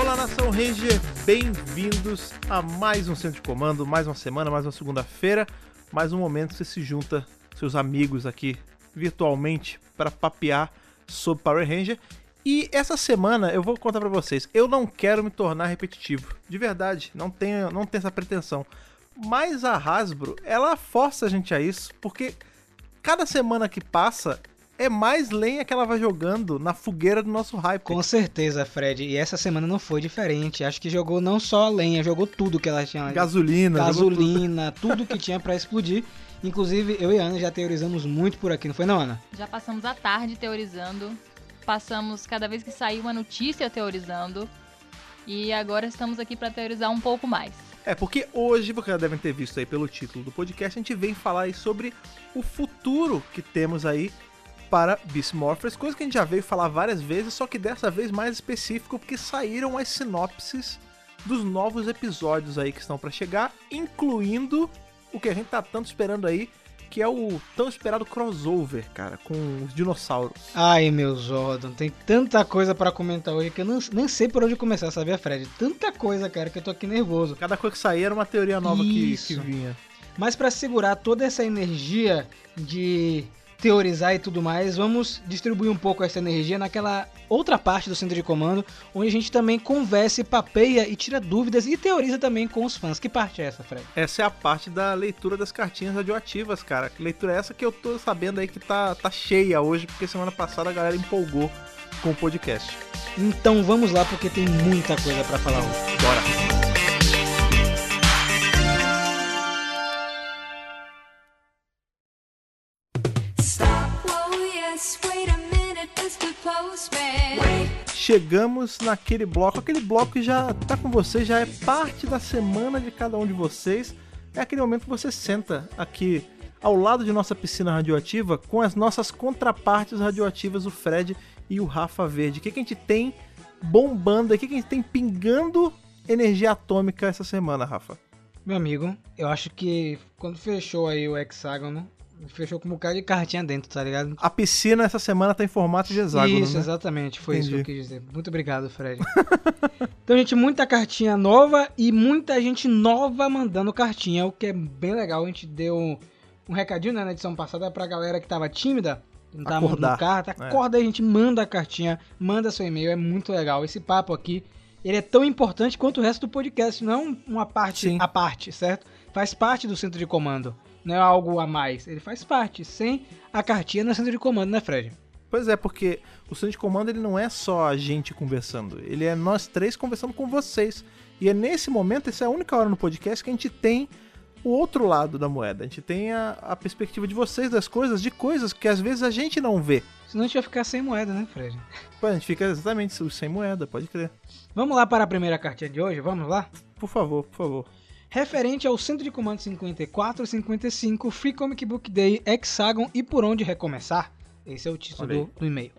Olá, Nação Ranger, bem-vindos a mais um Centro de Comando, mais uma semana, mais uma segunda-feira, mais um momento que você se junta seus amigos aqui virtualmente para papear sobre Power Ranger. E essa semana eu vou contar para vocês, eu não quero me tornar repetitivo, de verdade, não tenho, não tenho essa pretensão. Mas a Hasbro, ela força a gente a isso, porque cada semana que passa é mais lenha que ela vai jogando na fogueira do nosso hype. Com certeza, Fred. E essa semana não foi diferente. Acho que jogou não só a lenha, jogou tudo que ela tinha. Gasolina. Gasolina, tudo. tudo que tinha para explodir. Inclusive, eu e a Ana já teorizamos muito por aqui, não foi não, Ana? Já passamos a tarde teorizando. Passamos cada vez que saiu uma notícia teorizando. E agora estamos aqui para teorizar um pouco mais. É, porque hoje, vocês já devem ter visto aí pelo título do podcast, a gente vem falar aí sobre o futuro que temos aí para Beast Morphers, coisa que a gente já veio falar várias vezes, só que dessa vez mais específico, porque saíram as sinopses dos novos episódios aí que estão para chegar, incluindo o que a gente tá tanto esperando aí, que é o tão esperado crossover, cara, com os dinossauros. Ai, meu Jordan, tem tanta coisa para comentar hoje que eu não, nem sei por onde começar, sabia, Fred? Tanta coisa, cara, que eu tô aqui nervoso. Cada coisa que saía era uma teoria nova que, que vinha. Mas para segurar toda essa energia de teorizar e tudo mais, vamos distribuir um pouco essa energia naquela outra parte do centro de comando, onde a gente também conversa, papeia e tira dúvidas e teoriza também com os fãs. Que parte é essa, Fred? Essa é a parte da leitura das cartinhas radioativas, cara. Que leitura é essa que eu tô sabendo aí que tá, tá cheia hoje, porque semana passada a galera empolgou com o podcast. Então vamos lá, porque tem muita coisa para falar hoje. Bora! Chegamos naquele bloco, aquele bloco que já tá com você, já é parte da semana de cada um de vocês. É aquele momento que você senta aqui ao lado de nossa piscina radioativa com as nossas contrapartes radioativas, o Fred e o Rafa Verde. O que, que a gente tem bombando, o que, que a gente tem pingando energia atômica essa semana, Rafa? Meu amigo, eu acho que quando fechou aí o hexágono, Fechou com um bocado de cartinha dentro, tá ligado? A piscina essa semana tá em formato de hexágono, Isso, né? exatamente. Foi Entendi. isso que eu quis dizer. Muito obrigado, Fred. então, gente, muita cartinha nova e muita gente nova mandando cartinha, o que é bem legal. A gente deu um recadinho né, na edição passada pra galera que tava tímida. Não tava Acordar. no carta. É. Acorda é. aí, a gente manda a cartinha, manda seu e-mail. É muito legal. Esse papo aqui, ele é tão importante quanto o resto do podcast. Não é uma parte Sim. à parte, certo? Faz parte do centro de comando não é algo a mais. Ele faz parte, sem a cartinha no centro de comando, né, Fred? Pois é, porque o centro de comando ele não é só a gente conversando, ele é nós três conversando com vocês. E é nesse momento, essa é a única hora no podcast que a gente tem o outro lado da moeda. A gente tem a, a perspectiva de vocês das coisas, de coisas que às vezes a gente não vê. Senão a gente vai ficar sem moeda, né, Fred? Pois, a gente fica exatamente sem moeda, pode crer. Vamos lá para a primeira cartinha de hoje? Vamos lá? Por favor, por favor referente ao Centro de Comando 54 e 55, Free Comic Book Day, Hexagon e Por Onde Recomeçar. Esse é o título do, do e-mail.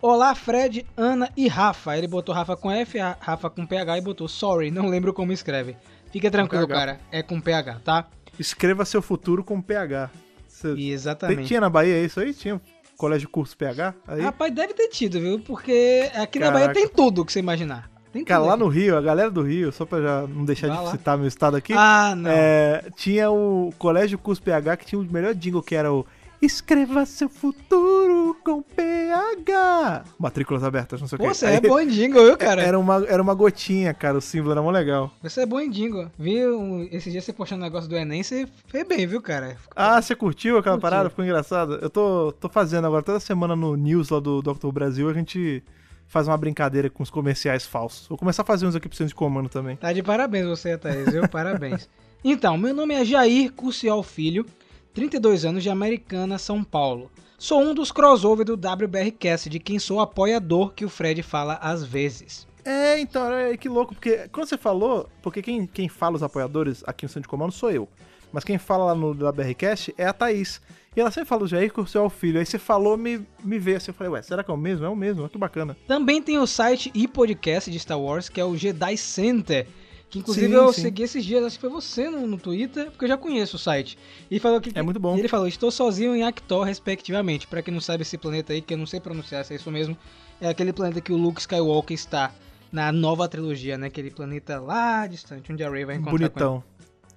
Olá, Fred, Ana e Rafa. Ele botou Rafa com F, Rafa com PH e botou sorry, não lembro como escreve. Fica tranquilo, cara, é com PH, tá? Escreva seu futuro com PH. Você... Exatamente. Tinha na Bahia isso aí? Tinha colégio curso PH? Aí? Rapaz, deve ter tido, viu? Porque aqui Caraca. na Bahia tem tudo que você imaginar. Tem Cara, lá no Rio, a galera do Rio, só pra já não deixar Vai de lá. citar meu estado aqui. Ah, não. É, tinha o Colégio Curso PH que tinha o melhor jingle que era o Escreva seu futuro com PH. Matrículas abertas, não sei o que. Você é bom em jingle, viu, cara? Era uma, era uma gotinha, cara. O símbolo era mó legal. Você é bom em jingle. Viu? Esse dia você postando um negócio do Enem, você fez bem, viu, cara? Ah, você curtiu aquela curtiu. parada? Ficou engraçado? Eu tô, tô fazendo agora toda semana no News lá do Dr. Brasil, a gente faz uma brincadeira com os comerciais falsos. Vou começar a fazer uns aqui pro centro de comando também. Tá de parabéns você, Thaís, viu? Parabéns. Então, meu nome é Jair Curcial Filho, 32 anos de Americana, São Paulo. Sou um dos crossover do WBRcast, de quem sou apoiador que o Fred fala às vezes. É, então, é, que louco, porque quando você falou, porque quem, quem fala os apoiadores aqui no Centro de Comando sou eu. Mas quem fala lá no WBRcast é a Thaís. E ela sempre fala o Jair Curcial Filho. Aí você falou, me, me veio assim. Eu falei, ué, será que é o mesmo? É o mesmo, que bacana. Também tem o site e podcast de Star Wars, que é o Jedi Center. Que inclusive sim, eu sim. segui esses dias, acho que foi você no, no, Twitter, porque eu já conheço o site. E falou que. É muito bom. ele falou: Estou sozinho em Actor, respectivamente. Para quem não sabe esse planeta aí, que eu não sei pronunciar se é isso mesmo, é aquele planeta que o Luke Skywalker está na nova trilogia, né? Aquele planeta lá distante, onde a Rey vai encontrar com ele.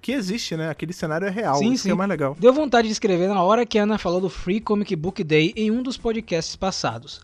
Que existe, né? Aquele cenário é real. Sim, isso que sim. é mais legal. Deu vontade de escrever na hora que a Ana falou do Free Comic Book Day em um dos podcasts passados.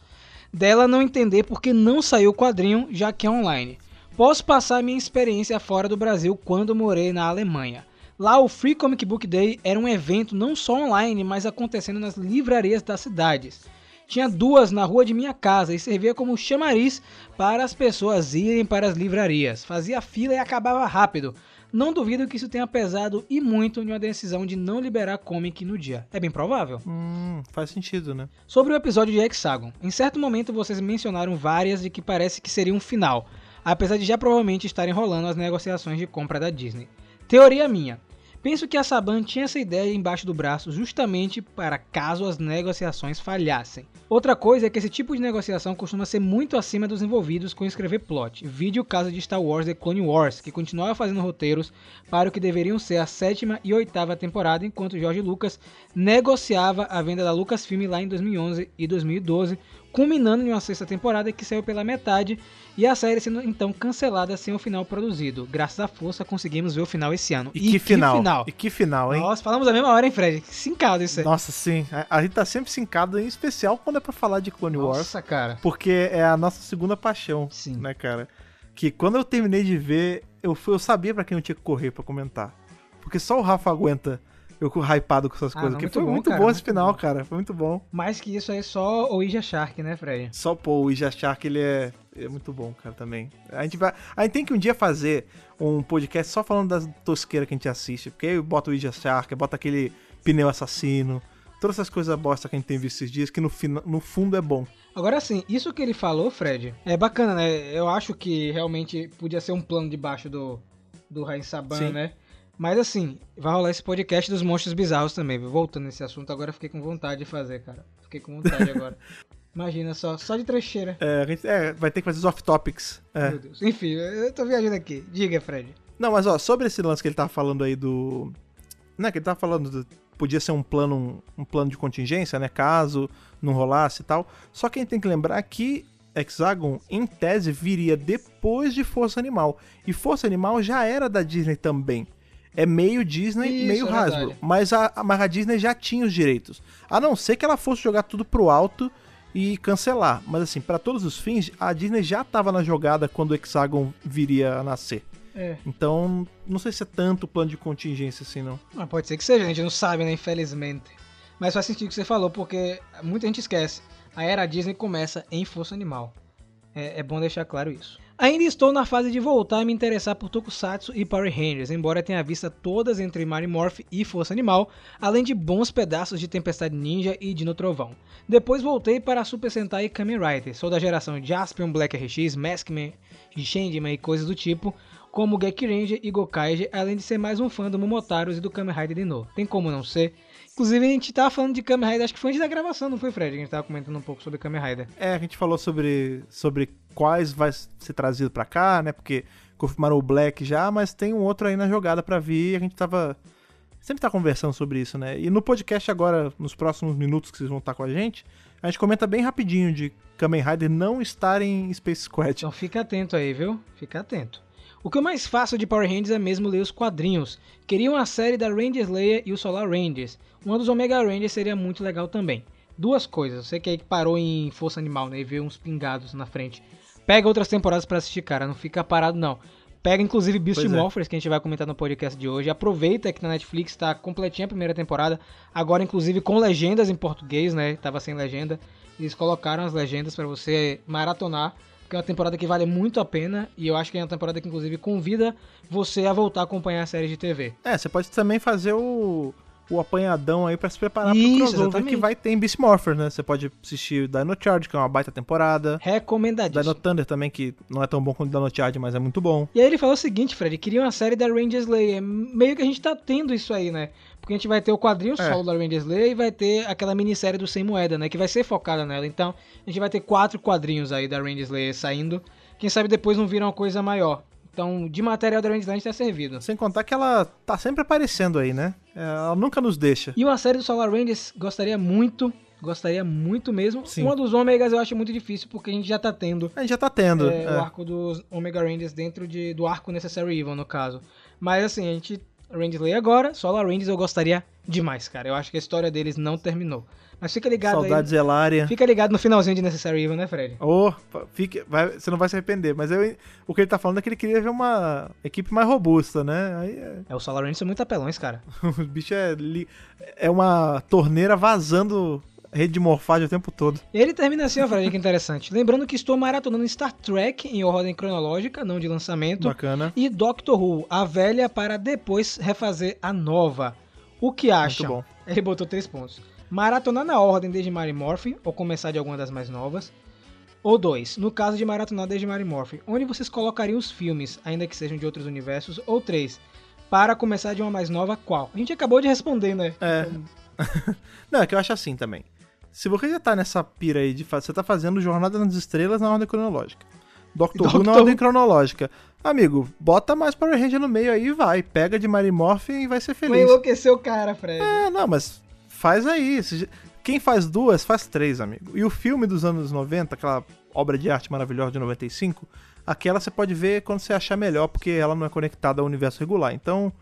Dela não entender porque não saiu o quadrinho, já que é online. Posso passar minha experiência fora do Brasil quando morei na Alemanha. Lá o Free Comic Book Day era um evento não só online, mas acontecendo nas livrarias das cidades. Tinha duas na rua de minha casa e servia como chamariz para as pessoas irem para as livrarias. Fazia fila e acabava rápido. Não duvido que isso tenha pesado e muito em uma decisão de não liberar comic no dia. É bem provável. Hum, faz sentido, né? Sobre o episódio de Hexagon, em certo momento vocês mencionaram várias de que parece que seria um final, apesar de já provavelmente estarem rolando as negociações de compra da Disney. Teoria minha. Penso que a Saban tinha essa ideia embaixo do braço justamente para caso as negociações falhassem. Outra coisa é que esse tipo de negociação costuma ser muito acima dos envolvidos com escrever plot. Vide o caso de Star Wars The Clone Wars, que continuava fazendo roteiros para o que deveriam ser a sétima e oitava temporada, enquanto George Lucas negociava a venda da Lucasfilm lá em 2011 e 2012, culminando em uma sexta temporada que saiu pela metade e a série sendo então cancelada sem o final produzido. Graças à força conseguimos ver o final esse ano. E, que, final. E que final, hein? Nossa, falamos a mesma hora, hein, Fred? Sincado isso aí. Nossa, sim. A, gente tá sempre sincado, em especial quando é pra falar de Clone Wars. Nossa, cara. Porque é a nossa segunda paixão, Sim. né, cara? Que quando eu terminei de ver, eu, fui- eu sabia pra quem eu tinha que correr pra comentar. Porque só o Rafa aguenta eu hypado com essas Ah, coisas. não, Porque foi bom, muito cara, bom esse muito final, bom. cara. Foi muito bom. Mais que isso aí, só o Ija Shark, né, Fred? Só, pô, o Ija Shark, ele é, é muito bom, cara, também. A gente, vai, a gente tem que um dia fazer um podcast só falando das tosqueiras que a gente assiste. Porque aí bota o Ija Shark, bota aquele pneu assassino. Todas essas coisas bosta que a gente tem visto esses dias, que no, no fundo é bom. Agora assim, isso que ele falou, Fred, é bacana, né? Eu acho que realmente podia ser um plano debaixo do, do Rain Saban, Sim. né? Mas assim, vai rolar esse podcast dos monstros bizarros também. Voltando nesse assunto, agora fiquei com vontade de fazer, cara. Fiquei com vontade agora. Imagina só, só de trecheira. É, é, vai ter que fazer os off-topics. É. Meu Deus. Enfim, eu tô viajando aqui. Diga, Fred. Não, mas ó, sobre esse lance que ele tava falando aí do. Né, que ele tava falando do. Podia ser um plano, um plano de contingência, né? Caso não rolasse e tal. Só que a gente tem que lembrar que Hexagon, em tese, viria depois de Força Animal. E Força Animal já era da Disney também. É meio Disney, Isso, meio é Hasbro. Mas a, mas a Disney já tinha os direitos. A não ser que ela fosse jogar tudo pro alto e cancelar. Mas assim, para todos os fins, a Disney já tava na jogada quando o Hexagon viria a nascer. É. Então, não sei se é tanto plano de contingência assim, não. Mas pode ser que seja, a gente não sabe, né? Infelizmente. Mas faz sentido o que você falou, porque muita gente esquece. A era Disney começa em Força Animal. É, é bom deixar claro isso. Ainda estou na fase de voltar a me interessar por Tokusatsu e Power Rangers, embora tenha vista todas entre Mighty Morph e Força Animal, além de bons pedaços de Tempestade Ninja e Dino Trovão. Depois voltei para Super Sentai e Kamen Rider, sou da geração Jaspion, Black RX, Maskman, Changeman e coisas do tipo, como Geki Ranger e Gokaiger, além de ser mais um fã do Momotaros e do Kamen Rider de novo. Tem como não ser? Inclusive a gente tava falando de Kamen Rider, acho que foi antes da gravação, não foi Fred? A gente tava comentando um pouco sobre Kamen Rider. É, a gente falou sobre, sobre quais vai ser trazido pra cá, né? Porque confirmaram o Black já, mas tem um outro aí na jogada pra vir e a gente tava. Sempre tá conversando sobre isso, né? E no podcast agora, nos próximos minutos que vocês vão estar com a gente, a gente comenta bem rapidinho de Kamen Rider não estar em Space Squad. Então fica atento aí, viu? Fica atento. O que eu mais faço de Power Rangers é mesmo ler os quadrinhos. Queria uma série da Ranger Slayer e o Solar Rangers. Uma dos Omega Rangers seria muito legal também. Duas coisas, você que aí parou em Força Animal, né, e vê uns pingados na frente. Pega outras temporadas pra assistir, cara, não fica parado não. Pega inclusive Beast Pois é. Morphers, que a gente vai comentar no podcast de hoje. Aproveita que na Netflix tá completinha a primeira temporada, agora inclusive com legendas em português, né? Tava sem legenda. Eles colocaram as legendas pra você maratonar, porque é uma temporada que vale muito a pena e eu acho que é uma temporada que inclusive convida você a voltar a acompanhar a série de TV. É, você pode também fazer o, o apanhadão aí pra se preparar Isso, pro crossover exatamente. que vai ter em Beast Morpher, né? Você pode assistir Dino Charge, que é uma baita temporada. Recomendadíssimo. Dino Thunder também, que não é tão bom quanto Dino Charge, mas é muito bom. E aí ele falou o seguinte, Fred, queria uma série da Ranger Slayer. Meio que a gente tá tendo isso aí, né? Porque a gente vai ter o quadrinho É. solo da Ranger Slayer e vai ter aquela minissérie do Sem Moeda, né? Que vai ser focada nela. Então, a gente vai ter quatro quadrinhos aí da Ranger Slayer saindo. Quem sabe depois não vira uma coisa maior. Então, de material da Ranger Slayer a gente tá servido. Sem contar que ela tá sempre aparecendo aí, né? É, Ela nunca nos deixa. E uma série do Solar Rangers gostaria muito. Gostaria muito mesmo. Sim. Uma dos ômegas eu acho muito difícil, porque a gente já tá tendo A gente já tá tendo. é, é. o arco dos Omega Rangers dentro de, do arco Necessary Evil, no caso. Mas assim, a gente. Rangers lê agora, Solar Rangers eu gostaria demais, cara. Eu acho que a história deles não terminou. Mas fica ligado Saudades aí. Elária. Fica ligado no finalzinho de Necessary Evil, né, Fred? Ô, fique, vai- você não vai se arrepender, mas eu, o que ele tá falando é que ele queria ver uma equipe mais robusta, né? Aí é- É, os Solar Rangers são muito apelões, cara. o bicho é, é uma torneira vazando rede de morfagem o tempo todo. Ele termina assim, ó, Fred, que interessante. Lembrando que estou maratonando Star Trek em ordem cronológica, não de lançamento. Bacana. E Doctor Who, a velha para depois refazer a nova. O que acha? Muito bom. Ele botou três pontos. Maratonar na ordem desde Mary Morphin, ou começar de alguma das mais novas. Ou dois, no caso de maratonar desde Mary Morphin, onde vocês colocariam os filmes, ainda que sejam de outros universos. Ou três, para começar de uma mais nova, qual? A gente acabou de responder, né? É. Não, é que eu acho assim também. Se você já tá nessa pira aí de. Você tá fazendo Jornada nas Estrelas na ordem cronológica. Doctor, Who na ordem cronológica. Amigo, bota mais Power Ranger no meio aí e vai. Pega de Mary Morphin e vai ser Vai feliz. enlouquecer o cara, Fred. É, não, mas faz aí. Quem faz duas, faz três, amigo. E o filme dos anos 90, aquela obra de arte maravilhosa de 95, aquela você pode ver quando você achar melhor, porque ela não é conectada ao universo regular. Então,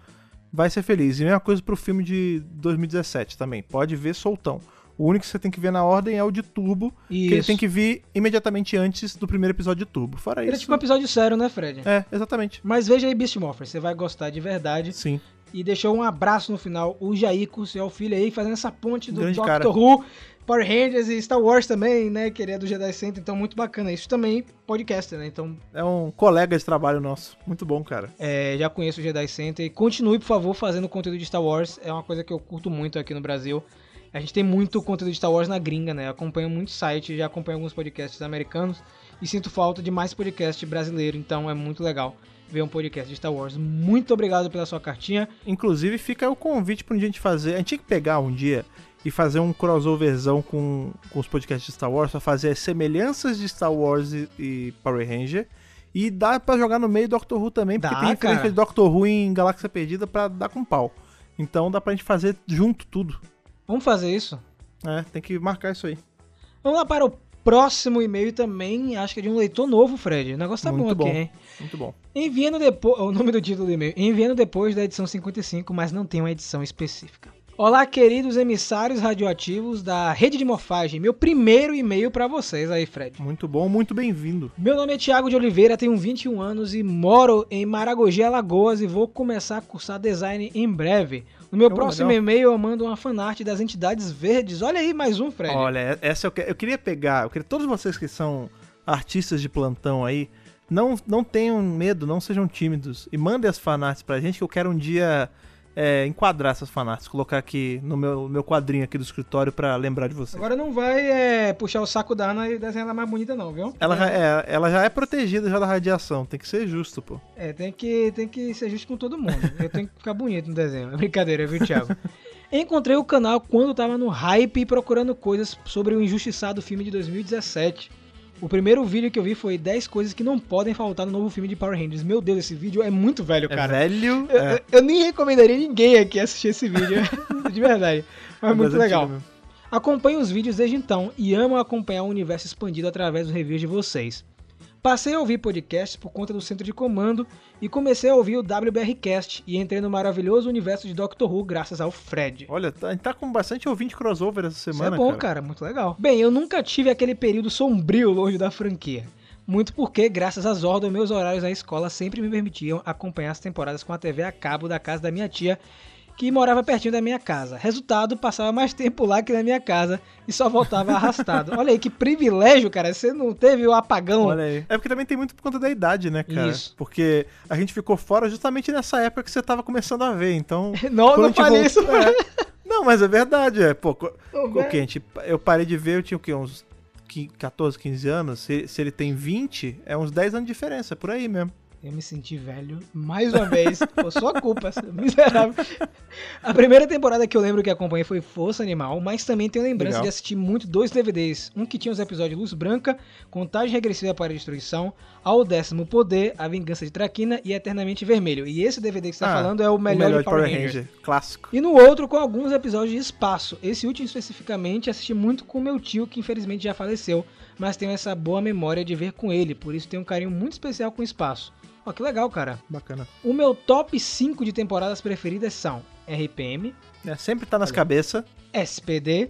vai ser feliz. E mesma coisa pro filme de 2017 também. Pode ver soltão. O único que você tem que ver na ordem é o de Turbo, que ele Isso. tem que vir imediatamente antes do primeiro episódio de Turbo. Fora Ele é isso. tipo um episódio sério, né, Fred? É, exatamente. Mas veja aí Beast Morpher, você vai gostar de verdade. Sim. E deixou um abraço no final, o Jair, seu filho aí, fazendo essa ponte do Grande Doctor cara. Who, Power Rangers e Star Wars também, né? Que ele é do Jedi Center, então muito bacana. Isso também, podcaster, né? Então É um colega de trabalho nosso. Muito bom, cara. é, já conheço o Jedi Center. E continue, por favor, fazendo conteúdo de Star Wars. É uma coisa que eu curto muito aqui no Brasil. A gente tem muito conteúdo de Star Wars na gringa, né? Eu acompanho muitos sites, já acompanho alguns podcasts americanos. E sinto falta de mais podcast brasileiro, então é muito legal ver um podcast de Star Wars. Muito obrigado pela sua cartinha. Inclusive, fica o convite pra um dia a gente fazer. A gente tinha que pegar um dia e fazer um crossoverzão com, com os podcasts de Star Wars pra fazer as semelhanças de Star Wars e, e Power Ranger. E dá pra jogar no meio Doctor Who também, porque Dá, tem referência de Doctor Who em Galáxia Perdida pra dar com pau. Então dá pra gente fazer junto tudo. Vamos fazer isso? É, tem que marcar isso aí. Vamos lá para o próximo e-mail também, acho que é de um leitor novo, Fred. O negócio tá Muito bom aqui, bom. hein? Muito bom. Enviando depois. O nome do título do e-mail. Enviando depois da edição 55, mas não tem uma edição específica. Olá, queridos emissários radioativos da rede de morfagem. Meu primeiro e-mail para vocês aí, Fred. Muito bom, muito bem-vindo. Meu nome é Thiago de Oliveira, tenho 21 anos e moro em Maragogi, Alagoas e vou começar a cursar design em breve. No meu Oh, próximo legal. e-mail eu mando uma fanart das entidades verdes. Olha aí, mais um, Fred. Olha, essa eu, que- eu queria pegar, eu queria todos vocês que são artistas de plantão aí, não, não tenham medo, não sejam tímidos e mandem as fanarts pra gente que eu quero um dia é, enquadrar essas fanarts, colocar aqui no meu, meu quadrinho aqui do escritório pra lembrar de vocês. Agora não vai é, puxar o saco da Ana e desenhar ela mais bonita, não, viu? Ela já, é, ela já é protegida já da radiação, tem que ser justo, pô. É, tem que, tem que ser justo com todo mundo. Eu tenho que ficar bonito no desenho. É brincadeira, viu, Thiago? Encontrei o canal quando tava no hype procurando coisas sobre o injustiçado filme de 2017. O primeiro vídeo que eu vi foi 10 coisas que não podem faltar no novo filme de Power Rangers. Meu Deus, esse vídeo é muito velho, É cara. velho, Eu, é, eu- nem recomendaria ninguém aqui assistir esse vídeo. de verdade. Mas é muito legal. mesmo. Acompanho os vídeos desde então e amo acompanhar o universo expandido através dos reviews de vocês. Passei a ouvir podcasts por conta do centro de comando e comecei a ouvir o WBRcast e entrei no maravilhoso universo de Doctor Who graças ao Fred. Olha, tá- tá com bastante ouvinte crossover essa Isso semana, é bom, cara. cara. muito legal. Bem, eu nunca tive aquele período sombrio longe da franquia. Muito porque, graças a Zordon, meus horários na escola sempre me permitiam acompanhar as temporadas com a TV a cabo da casa da minha tia, que morava pertinho da minha casa. Resultado, passava mais tempo lá que na minha casa e só voltava arrastado. Olha aí, que privilégio, cara. Você não teve o apagão. Olha aí. É porque também tem muito por conta da idade, né, cara? Isso. Porque a gente ficou fora justamente nessa época que você tava começando a ver, então... Não, não falei voltou- isso. É. Não, mas é verdade, é. Pô, co- o que, gente, eu parei de ver, eu tinha o quê? Uns qui- 14, 15 anos. Se, se ele tem 20, é uns 10 anos de diferença, por aí mesmo. Eu me senti velho mais uma vez. Foi sua culpa, miserável. A primeira temporada que eu lembro que acompanhei foi Força Animal, mas também tenho lembrança Legal. de assistir muito dois DVDs. Um que tinha os episódios Luz Branca, Contagem Regressiva para a Destruição, Ao Décimo Poder, A Vingança de Traquina e Eternamente Vermelho. E esse DVD que você tá Ah, falando é o O melhor, de Power, Rangers. Clássico. E no outro com alguns episódios de espaço. Esse último especificamente assisti muito com meu tio, que infelizmente já faleceu, mas tenho essa boa memória de ver com ele, por isso tenho um carinho muito especial com o espaço. Ó, que legal, cara. Bacana. O meu top 5 de temporadas preferidas são RPM, É, sempre tá nas cabeças. SPD,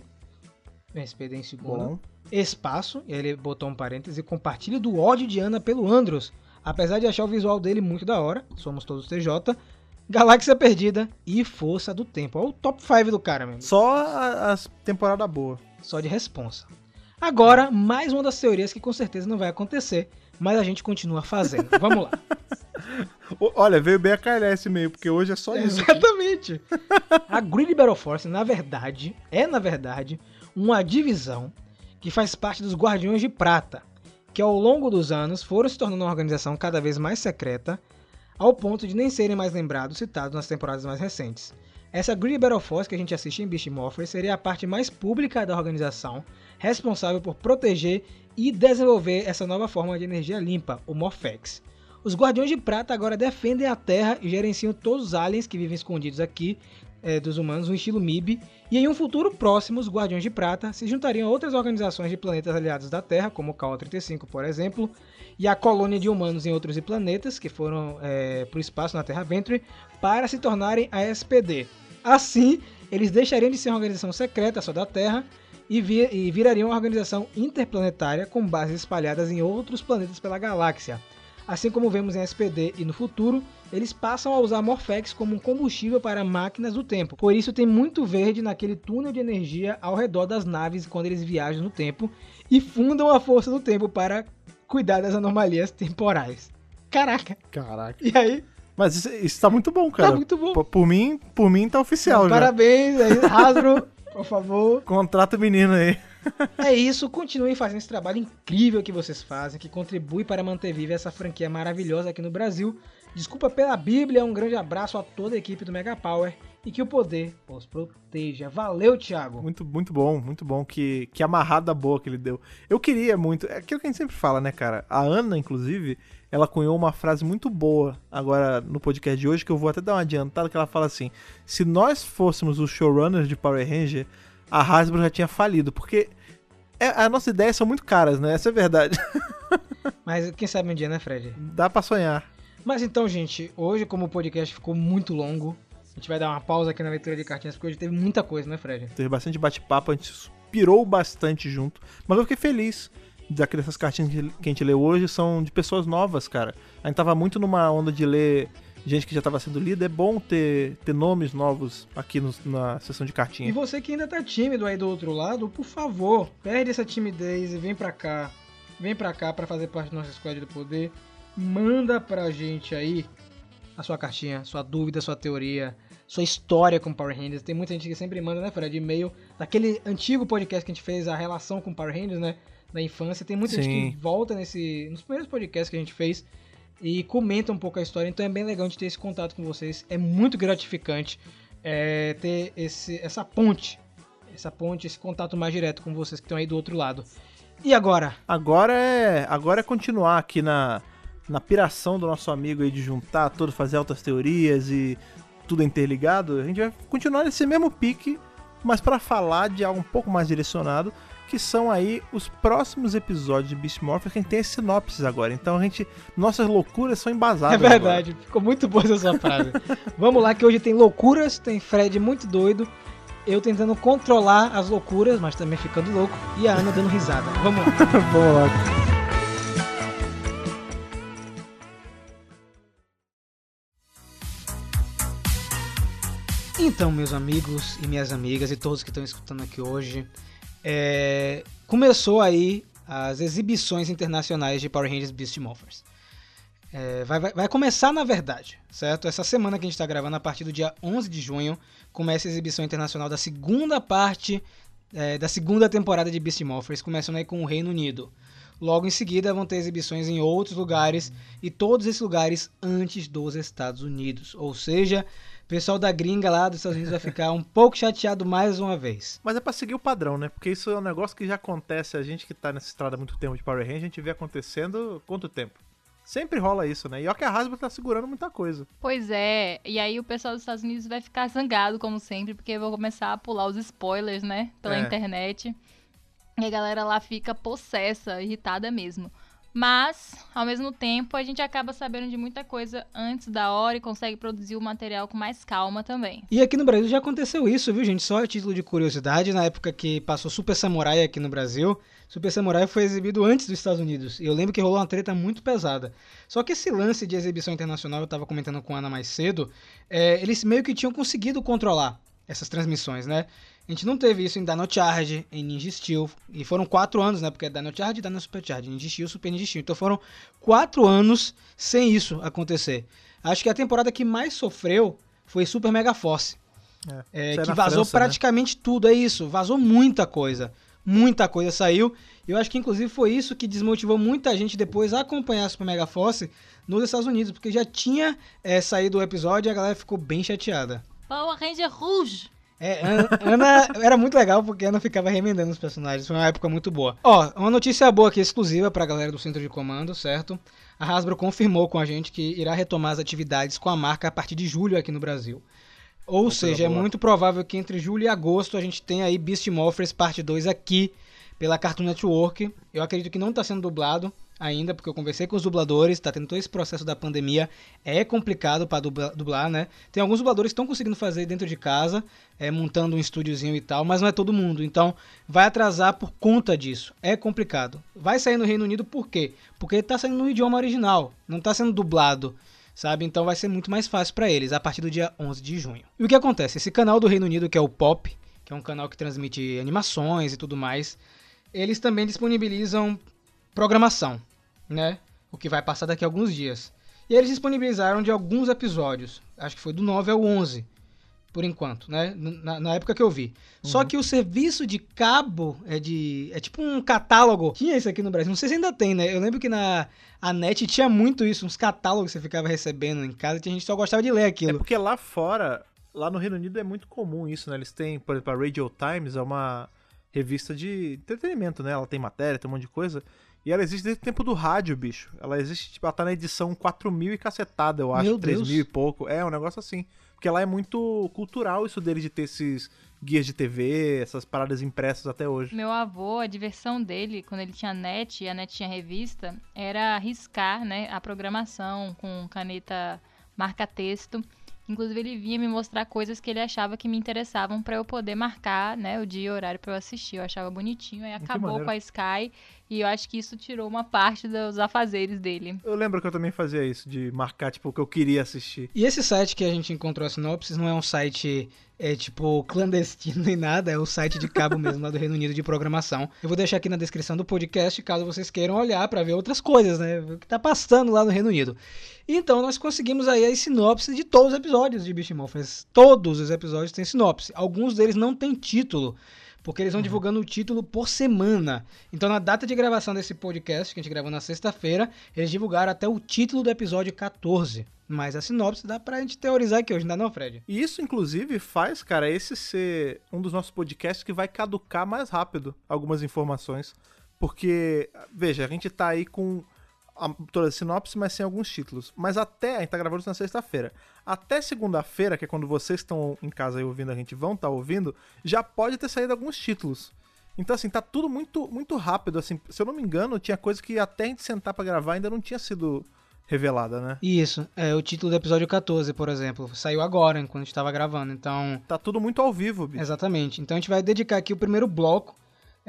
SPD em segundo, Bom. Espaço, e aí ele botou um parêntese, compartilho do ódio de Ana pelo Andros, apesar de achar o visual dele muito da hora, somos todos TJ, Galáxia Perdida e Força do Tempo. Olha o top 5 do cara, mesmo. Só a- as temporadas boas. Só de responsa. Agora, mais uma das teorias que com certeza não vai acontecer, mas a gente continua fazendo. Vamos lá. Olha, veio bem a calhar esse meio, porque hoje é só isso. Exatamente. A Grid Battle Force, na verdade, é na verdade uma divisão que faz parte dos Guardiões de Prata, que ao longo dos anos foram se tornando uma organização cada vez mais secreta, ao ponto de nem serem mais lembrados citados nas temporadas mais recentes. Essa Grid Battle Force que a gente assiste em Beast Morphers seria a parte mais pública da organização, responsável por proteger e desenvolver essa nova forma de energia limpa, o Morphex. Os Guardiões de Prata agora defendem a Terra e gerenciam todos os aliens que vivem escondidos aqui eh, dos humanos no estilo MIB. E em um futuro próximo, os Guardiões de Prata se juntariam a outras organizações de planetas aliados da Terra, como o KO-35, por exemplo, e a colônia de humanos em outros planetas que foram para o espaço na Terra Venture para se tornarem a SPD. Assim, eles deixariam de ser uma organização secreta só da Terra e, vi- e virariam uma organização interplanetária com bases espalhadas em outros planetas pela galáxia. Assim como vemos em SPD e no futuro, eles passam a usar Morphex como um combustível para máquinas do tempo. Por isso tem muito verde naquele túnel de energia ao redor das naves quando eles viajam no tempo e fundam a força do tempo para cuidar das anomalias temporais. Caraca! Caraca. E aí? Mas isso, isso tá muito bom, cara. Tá muito bom. Por, por mim, por mim tá oficial já. Parabéns, aí, Hasbro, por favor. Contrata o menino aí. É isso, continuem fazendo esse trabalho incrível que vocês fazem, que contribui para manter viva essa franquia maravilhosa aqui no Brasil. Desculpa pela Bíblia, um grande abraço a toda a equipe do Mega Power e que o poder os proteja. Valeu, Thiago! Muito, muito bom, muito bom. Que, que amarrada boa que ele deu. Eu queria muito. É aquilo que a gente sempre fala, né, cara? A Ana, inclusive, ela cunhou uma frase muito boa agora no podcast de hoje, que eu vou até dar uma adiantada, que ela fala assim: se nós fôssemos os showrunners de Power Ranger, a Hasbro já tinha falido. Porque é, a nossa ideia são muito caras, né? Essa é a verdade. Mas quem sabe um dia, né, Fred? Dá pra sonhar. Mas então, gente, hoje, como o podcast ficou muito longo, a gente vai dar uma pausa aqui na leitura de cartinhas, porque hoje teve muita coisa, né, Fred? Teve bastante bate-papo, a gente pirou bastante junto. Mas eu fiquei feliz daquelas essas cartinhas que a gente leu hoje são de pessoas novas, cara. A gente tava muito numa onda de ler gente que já tava sendo lida. É bom ter, ter nomes novos aqui no- na sessão de E cartinha. você que ainda tá tímido aí do outro lado, por favor, perde essa timidez e vem pra cá. Vem pra cá pra fazer parte do nosso Squad do Poder. Manda pra gente aí a sua cartinha, sua dúvida, sua teoria, sua história com Power Rangers. Tem muita gente que sempre manda, né, Fred, e-mail daquele antigo podcast que a gente fez, a relação com Power Rangers, né, da infância. Tem muita gente Sim. que volta nesse, nos primeiros podcasts que a gente fez e comenta um pouco a história. Então é bem legal de ter esse contato com vocês. É muito gratificante é, ter esse, essa ponte, essa ponte, esse contato mais direto com vocês que estão aí do outro lado. E agora? Agora é, agora é continuar aqui na, na piração do nosso amigo aí de juntar tudo, fazer altas teorias e tudo interligado. A gente vai continuar nesse mesmo pique, mas pra falar de algo um pouco mais direcionado, que são aí os próximos episódios de Beast Morphers, que a gente tem as sinopses agora. Então a gente, nossas loucuras são embasadas. É verdade, ficou muito boa essa sua frase. Vamos lá, que hoje tem loucuras, tem Fred muito doido, eu tentando controlar as loucuras, mas também ficando louco, e a Ana dando risada. Vamos lá. Agora. Vamos lá. Então, meus amigos e minhas amigas e todos que estão escutando aqui hoje, é, começou aí as exibições internacionais de Power Rangers Beast Morphers. É, vai, vai- vai começar na verdade, certo? Essa semana que a gente está gravando, a partir do dia 11 de junho, começa a exibição internacional da segunda parte é, da segunda temporada de Beast Morphers, começando aí com o Reino Unido. Logo em seguida vão ter exibições em outros lugares e todos esses lugares antes dos Estados Unidos. Ou seja, o pessoal da gringa lá dos Estados Unidos vai ficar um pouco chateado mais uma vez. Mas é pra seguir o padrão, né? Porque isso é um negócio que já acontece, a gente que tá nessa estrada há muito tempo de Power Rangers, a gente vê acontecendo quanto tempo? Sempre rola isso, né? E ó que a Hasbro tá segurando muita coisa. Pois é, e aí o pessoal dos Estados Unidos vai ficar zangado, como sempre, porque vou começar a pular os spoilers, né? Pela É. internet. E a galera lá fica possessa, irritada mesmo. Mas, ao mesmo tempo, a gente acaba sabendo de muita coisa antes da hora e consegue produzir o material com mais calma também. E aqui no Brasil já aconteceu isso, viu, gente? Só a título de curiosidade, na época que passou Super Samurai aqui no Brasil, Super Samurai foi exibido antes dos Estados Unidos. E eu lembro que rolou uma treta muito pesada. Só que esse lance de exibição internacional, eu tava comentando com a Ana mais cedo, é, eles meio que tinham conseguido controlar essas transmissões, né? A gente não teve isso em Dino Charge, em Ninja Steel, e foram quatro anos, né? Porque é Dino Charge e Dino Super Charge, Ninja Steel, Super Ninja Steel. Então foram quatro anos sem isso acontecer. Acho que a temporada que mais sofreu foi Super Mega Force. É, Isso é que vazou França, né? praticamente tudo, é isso. Vazou muita coisa. Muita coisa saiu. E eu acho que inclusive foi isso que desmotivou muita gente depois a acompanhar a Super Mega Force nos Estados Unidos, porque já tinha é, saído o episódio e a galera ficou bem chateada. Power Ranger Rouge! É, Ana, era muito legal porque Ana ficava remendando os personagens. Foi uma época muito boa. Ó, uma notícia boa aqui exclusiva pra galera do centro de comando, certo? A Hasbro confirmou com a gente que irá retomar as atividades com a marca a partir de julho aqui no Brasil. Ou Outra seja, é muito provável que entre julho e agosto a gente tenha aí Beast Morphers parte 2 aqui pela Cartoon Network. Eu acredito que não está sendo dublado ainda, porque eu conversei com os dubladores, tá tendo todo esse processo da pandemia, é complicado para dublar, né? Tem alguns dubladores que estão conseguindo fazer dentro de casa, é, montando um estúdiozinho e tal, mas não é todo mundo. Então, vai atrasar por conta disso. É complicado. Vai sair no Reino Unido por quê? Porque tá saindo no idioma original, não tá sendo dublado sabe? Então vai ser muito mais fácil para eles a partir do dia 11 de junho. E o que acontece? Esse canal do Reino Unido, que é o Pop, que é um canal que transmite animações e tudo mais, eles também disponibilizam programação, né? O que vai passar daqui a alguns dias. E eles disponibilizaram de alguns episódios, acho que foi do 9 ao 11, por enquanto, né? Na, na época que eu vi. Só que o serviço de cabo é de. É tipo um catálogo. Tinha isso aqui no Brasil. Não sei se ainda tem, né? Eu lembro que na a net tinha muito isso, uns catálogos que você ficava recebendo em casa, e a gente só gostava de ler É aquilo. porque lá fora, lá no Reino Unido é muito comum isso, né? Eles têm, por exemplo, a Radio Times é uma revista de entretenimento, né? Ela tem matéria, tem um monte de coisa. E ela existe desde o tempo do rádio, bicho. Ela existe, tipo, ela tá na edição 4000 e cacetada, eu acho, Meu 3000 Deus. e pouco. É, um negócio assim. Porque lá é muito cultural isso deles de ter esses guias de TV, essas paradas impressas até hoje. Meu avô, a diversão dele, quando ele tinha net e a net tinha revista, era riscar, né, a programação com caneta marca-texto. Inclusive, ele vinha me mostrar coisas que ele achava que me interessavam pra eu poder marcar, né, o dia e o horário pra eu assistir. Eu achava bonitinho, aí Que acabou com a Sky e eu acho que isso tirou uma parte dos afazeres dele. Eu lembro que eu também fazia isso, de marcar, tipo, o que eu queria assistir. E esse site que a gente encontrou a sinopse não é um site é tipo clandestino nem nada, é o site de cabo mesmo lá do Reino Unido de programação. Eu vou deixar aqui na descrição do podcast caso vocês queiram olhar pra ver outras coisas, né? O que tá passando lá no Reino Unido. Então nós conseguimos aí as sinopses de todos os episódios de Beast Morphers. Todos os episódios têm sinopse. Alguns deles não têm título. Porque eles vão divulgando o título por semana. Então, na data de gravação desse podcast, que a gente gravou na sexta-feira, eles divulgaram até o título do episódio 14. Mas a sinopse dá pra gente teorizar aqui hoje, não dá não, Fred? E isso, inclusive, faz, cara, esse ser um dos nossos podcasts que vai caducar mais rápido algumas informações. Porque, veja, a gente tá aí com a, toda a sinopse, mas sem alguns títulos. Mas até, a gente tá gravando isso na sexta-feira. Até segunda-feira, que é quando vocês estão em casa aí ouvindo, a gente vão estar ouvindo, já pode ter saído alguns títulos. Então, assim, tá tudo muito, muito rápido. Assim, se eu não me engano, tinha coisa que até a gente sentar pra gravar ainda não tinha sido revelada, né? Isso, é o título do episódio 14, por exemplo. Saiu agora, enquanto a gente tava gravando. Então, Tá tudo muito ao vivo, bicho. exatamente. Então a gente vai dedicar aqui o primeiro bloco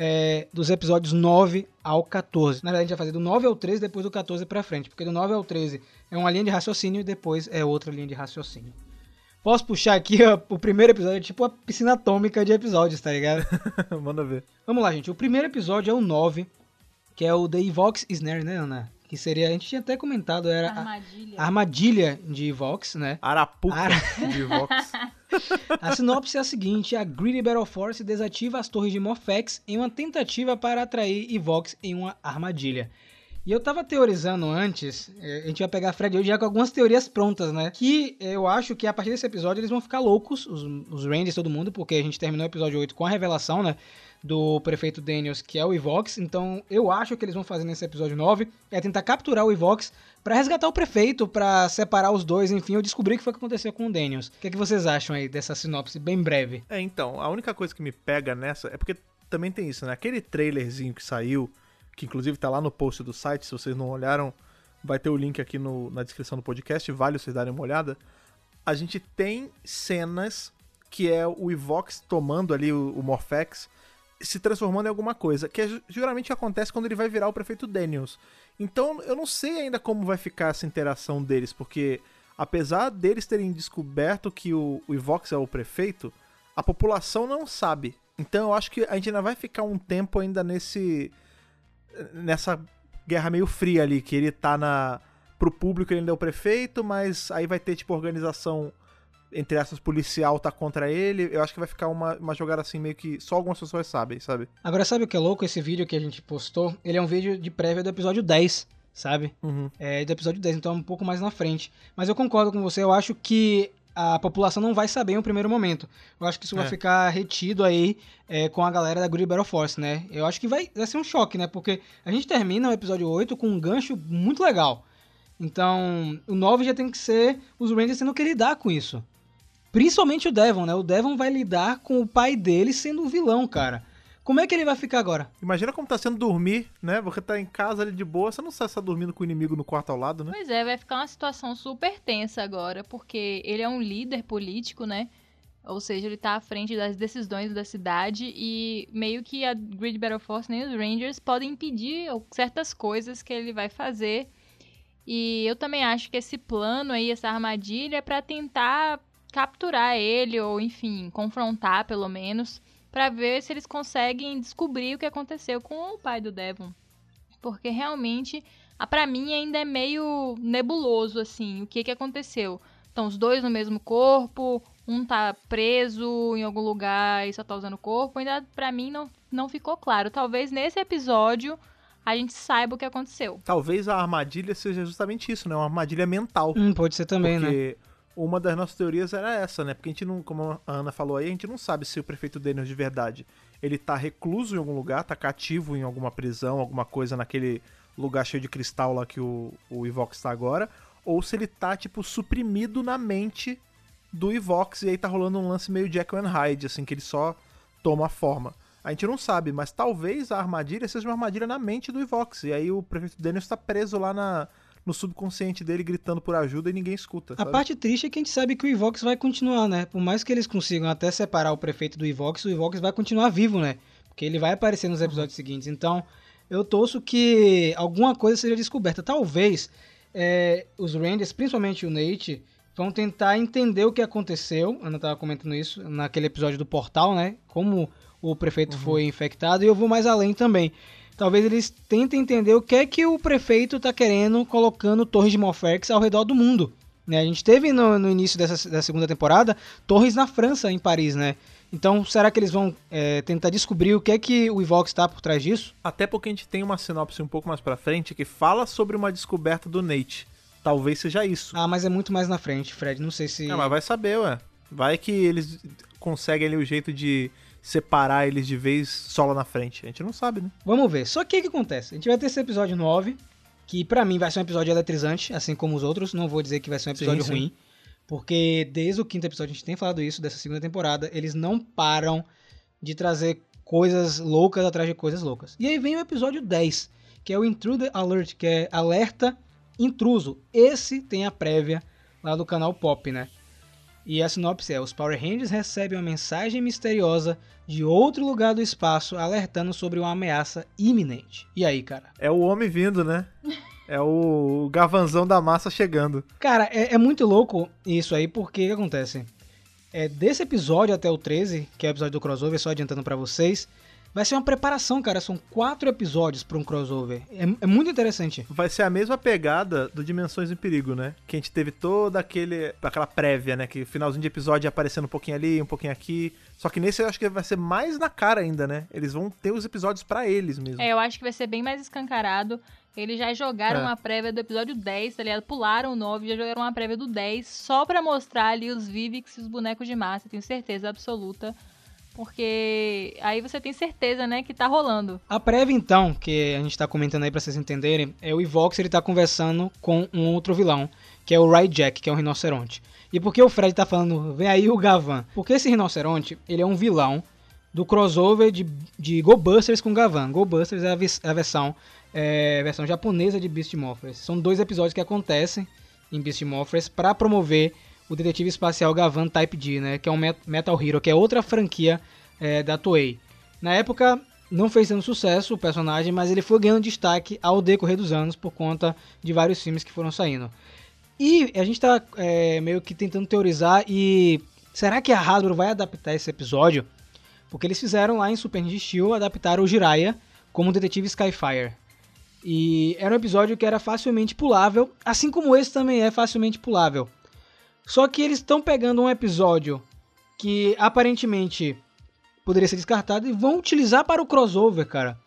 é, dos episódios 9 ao 14. Na verdade, a gente vai fazer do 9 ao 13, depois do 14 pra frente. Porque do 9 ao 13 é uma linha de raciocínio e depois é outra linha de raciocínio. Posso puxar aqui ó, o primeiro episódio, é tipo a piscina atômica de episódios, tá ligado? Manda ver. Vamos lá, gente. O primeiro episódio é o 9, que é o The Evox Snare, né, Ana? Que seria, a gente tinha até comentado, era a- Armadilha. a armadilha de Vox, né? Arapuca Ara- de Vox. A sinopse é a seguinte: a Greedy Battle Force desativa as torres de Morphex em uma tentativa para atrair Evox em uma armadilha. E eu tava teorizando antes, é, a gente vai pegar Fred hoje já com algumas teorias prontas, né? Que eu acho que a partir desse episódio eles vão ficar loucos, os, os Rangers, todo mundo, porque a gente terminou o episódio 8 com a revelação, né? Do prefeito Daniels, que é o Evox. Então eu acho que eles vão fazer nesse episódio 9 é tentar capturar o Evox para resgatar o prefeito, para separar os dois, enfim, eu descobri o que foi que aconteceu com o Daniels. O que, é que vocês acham aí dessa sinopse bem breve? É, então, a única coisa que me pega nessa é porque também tem isso, né? Aquele trailerzinho que saiu que inclusive tá lá no post do site, se vocês não olharam, vai ter o link aqui no, na descrição do podcast, vale vocês darem uma olhada. A gente tem cenas que é o Evox tomando ali o, o Morphex, se transformando em alguma coisa, que é, geralmente acontece quando ele vai virar o prefeito Daniels. Então eu não sei ainda como vai ficar essa interação deles, porque apesar deles terem descoberto que o, o Evox é o prefeito, a população não sabe. Então eu acho que a gente ainda vai ficar um tempo ainda nesse nessa guerra meio fria ali, que ele tá na. Pro público ele ainda é o prefeito, mas aí vai ter, tipo, organização, entre essas, policial tá contra ele. Eu acho que vai ficar uma, uma jogada assim, meio que só algumas pessoas sabem, sabe? Agora, sabe o que é louco? Esse vídeo que a gente postou, ele é um vídeo de prévia do episódio 10 sabe? Uhum. É do episódio 10, então é um pouco mais na frente. Mas eu concordo com você, eu acho que a população não vai saber em um primeiro momento. Eu acho que isso é. vai ficar retido aí é, com a galera da Good Battle Force, né? Eu acho que vai, vai ser um choque, né? Porque a gente termina o episódio 8 com um gancho muito legal. Então, o 9 já tem que ser os Rangers tendo que lidar com isso. Principalmente o Devon, né? O Devon vai lidar com o pai dele sendo o vilão, cara. Como é que ele vai ficar agora? Imagina como tá sendo dormir, né? Você tá em casa ali de boa, você não sabe se tá dormindo com o inimigo no quarto ao lado, né? Pois é, vai ficar uma situação super tensa agora, porque ele é um líder político, né? Ou seja, ele tá à frente das decisões da cidade e meio que a Grid Battle Force nem os Rangers podem impedir certas coisas que ele vai fazer. E eu também acho que esse plano aí, essa armadilha, é pra tentar capturar ele, ou enfim, confrontar pelo menos para ver se eles conseguem descobrir o que aconteceu com o pai do Devon. Porque realmente, para mim ainda é meio nebuloso assim, o que que aconteceu. Estão os dois no mesmo corpo, um tá preso em algum lugar e só tá usando o corpo, ainda para mim não, não ficou claro. Talvez nesse episódio a gente saiba o que aconteceu. Talvez a armadilha seja justamente isso, né? Uma armadilha mental. Hum, pode ser também, porque... né? Uma das nossas teorias era essa, né? Porque a gente não, como a Ana falou aí, a gente não sabe se o prefeito Daniels de verdade ele tá recluso em algum lugar, tá cativo em alguma prisão, alguma coisa naquele lugar cheio de cristal lá que o, o tá agora, ou se ele tá, tipo, suprimido na mente do Evox e aí tá rolando um lance meio Jack and Hyde, assim, que ele só toma forma. A gente não sabe, mas talvez a armadilha seja uma armadilha na mente do Evox, e aí o prefeito Daniels tá preso lá na, no subconsciente dele gritando por ajuda e ninguém escuta. Sabe? A parte triste é que a gente sabe que o Ivox vai continuar, né? Por mais que eles consigam até separar o prefeito do Ivox, o Ivox vai continuar vivo, né? Porque ele vai aparecer nos episódios uhum. seguintes. Então, eu torço que alguma coisa seja descoberta. Talvez é, os Rangers, principalmente o Nate, vão tentar entender o que aconteceu. Ana estava comentando isso naquele episódio do Portal, né? Como o prefeito uhum. foi infectado. E eu vou mais além também talvez eles tentem entender o que é que o prefeito está querendo colocando torres de Morphex ao redor do mundo. Né? A gente teve no, no início dessa da segunda temporada torres na França, em Paris, né? Então, será que eles vão é, tentar descobrir o que é que o Evox está por trás disso? Até porque a gente tem uma sinopse um pouco mais pra frente que fala sobre uma descoberta do Nate. Talvez seja isso. Ah, mas é muito mais na frente, Fred. Não sei se. É, mas vai saber, ué. Vai que eles conseguem ali o jeito de separar eles de vez só lá na frente. A gente não sabe, né? Vamos ver. Só que o que acontece? A gente vai ter esse episódio 9, que para mim vai ser um episódio eletrizante, assim como os outros. Não vou dizer que vai ser um episódio sim, ruim, sim. porque desde o quinto episódio a gente tem falado isso, dessa segunda temporada, eles não param de trazer coisas loucas atrás de coisas loucas. E aí vem o episódio 10, que é o Intruder Alert, que é alerta intruso. Esse tem a prévia lá do canal Pop, né? E a sinopse é: os Power Rangers recebem uma mensagem misteriosa de outro lugar do espaço alertando sobre uma ameaça iminente. E aí, cara? É o homem vindo, né? É o gavanzão da massa chegando. Cara, é, é muito louco isso aí, porque o que acontece? É, desse episódio até o 13, que é o episódio do crossover, só adiantando para vocês, vai ser uma preparação, cara. São quatro episódios pra um crossover. É, é muito interessante. Vai ser a mesma pegada do Dimensões em Perigo, né? Que a gente teve toda aquele, aquela prévia, né? Que finalzinho de episódio ia aparecendo um pouquinho ali, um pouquinho aqui. Só que nesse eu acho que vai ser mais na cara ainda, né? Eles vão ter os episódios para eles mesmo. É, eu acho que vai ser bem mais escancarado. Eles já jogaram É. uma prévia do episódio 10, tá ligado? Pularam o 9, já jogaram uma prévia do 10, só pra mostrar ali os Vivix e os bonecos de massa, tenho certeza absoluta. Porque aí você tem certeza, né, que tá rolando. A prévia, então, que a gente tá comentando aí pra vocês entenderem, é o Ivox, ele tá conversando com um outro vilão, que é o Jack, que é um rinoceronte. E por que o Fred tá falando, vem aí o Gavan? Porque esse rinoceronte, ele é um vilão do crossover de, de Go Busters com Gavan. Go Busters é a, a versão, é, versão japonesa de Beast Morphers. São dois episódios que acontecem em Beast Morphers pra promover o detetive espacial Gavan Type D, né? Que é um Met- Metal Hero, que é outra franquia é, da Toei. Na época não fez tanto sucesso o personagem, mas ele foi ganhando destaque ao decorrer dos anos por conta de vários filmes que foram saindo. E a gente tá é, meio que tentando teorizar e será que a Hasbro vai adaptar esse episódio? Porque eles fizeram lá em Super Ninja Steel, adaptaram o Jiraiya como detetive Skyfire. E era um episódio que era facilmente pulável, assim como esse também é facilmente pulável. Só que eles estão pegando um episódio que aparentemente poderia ser descartado e vão utilizar para o crossover, cara.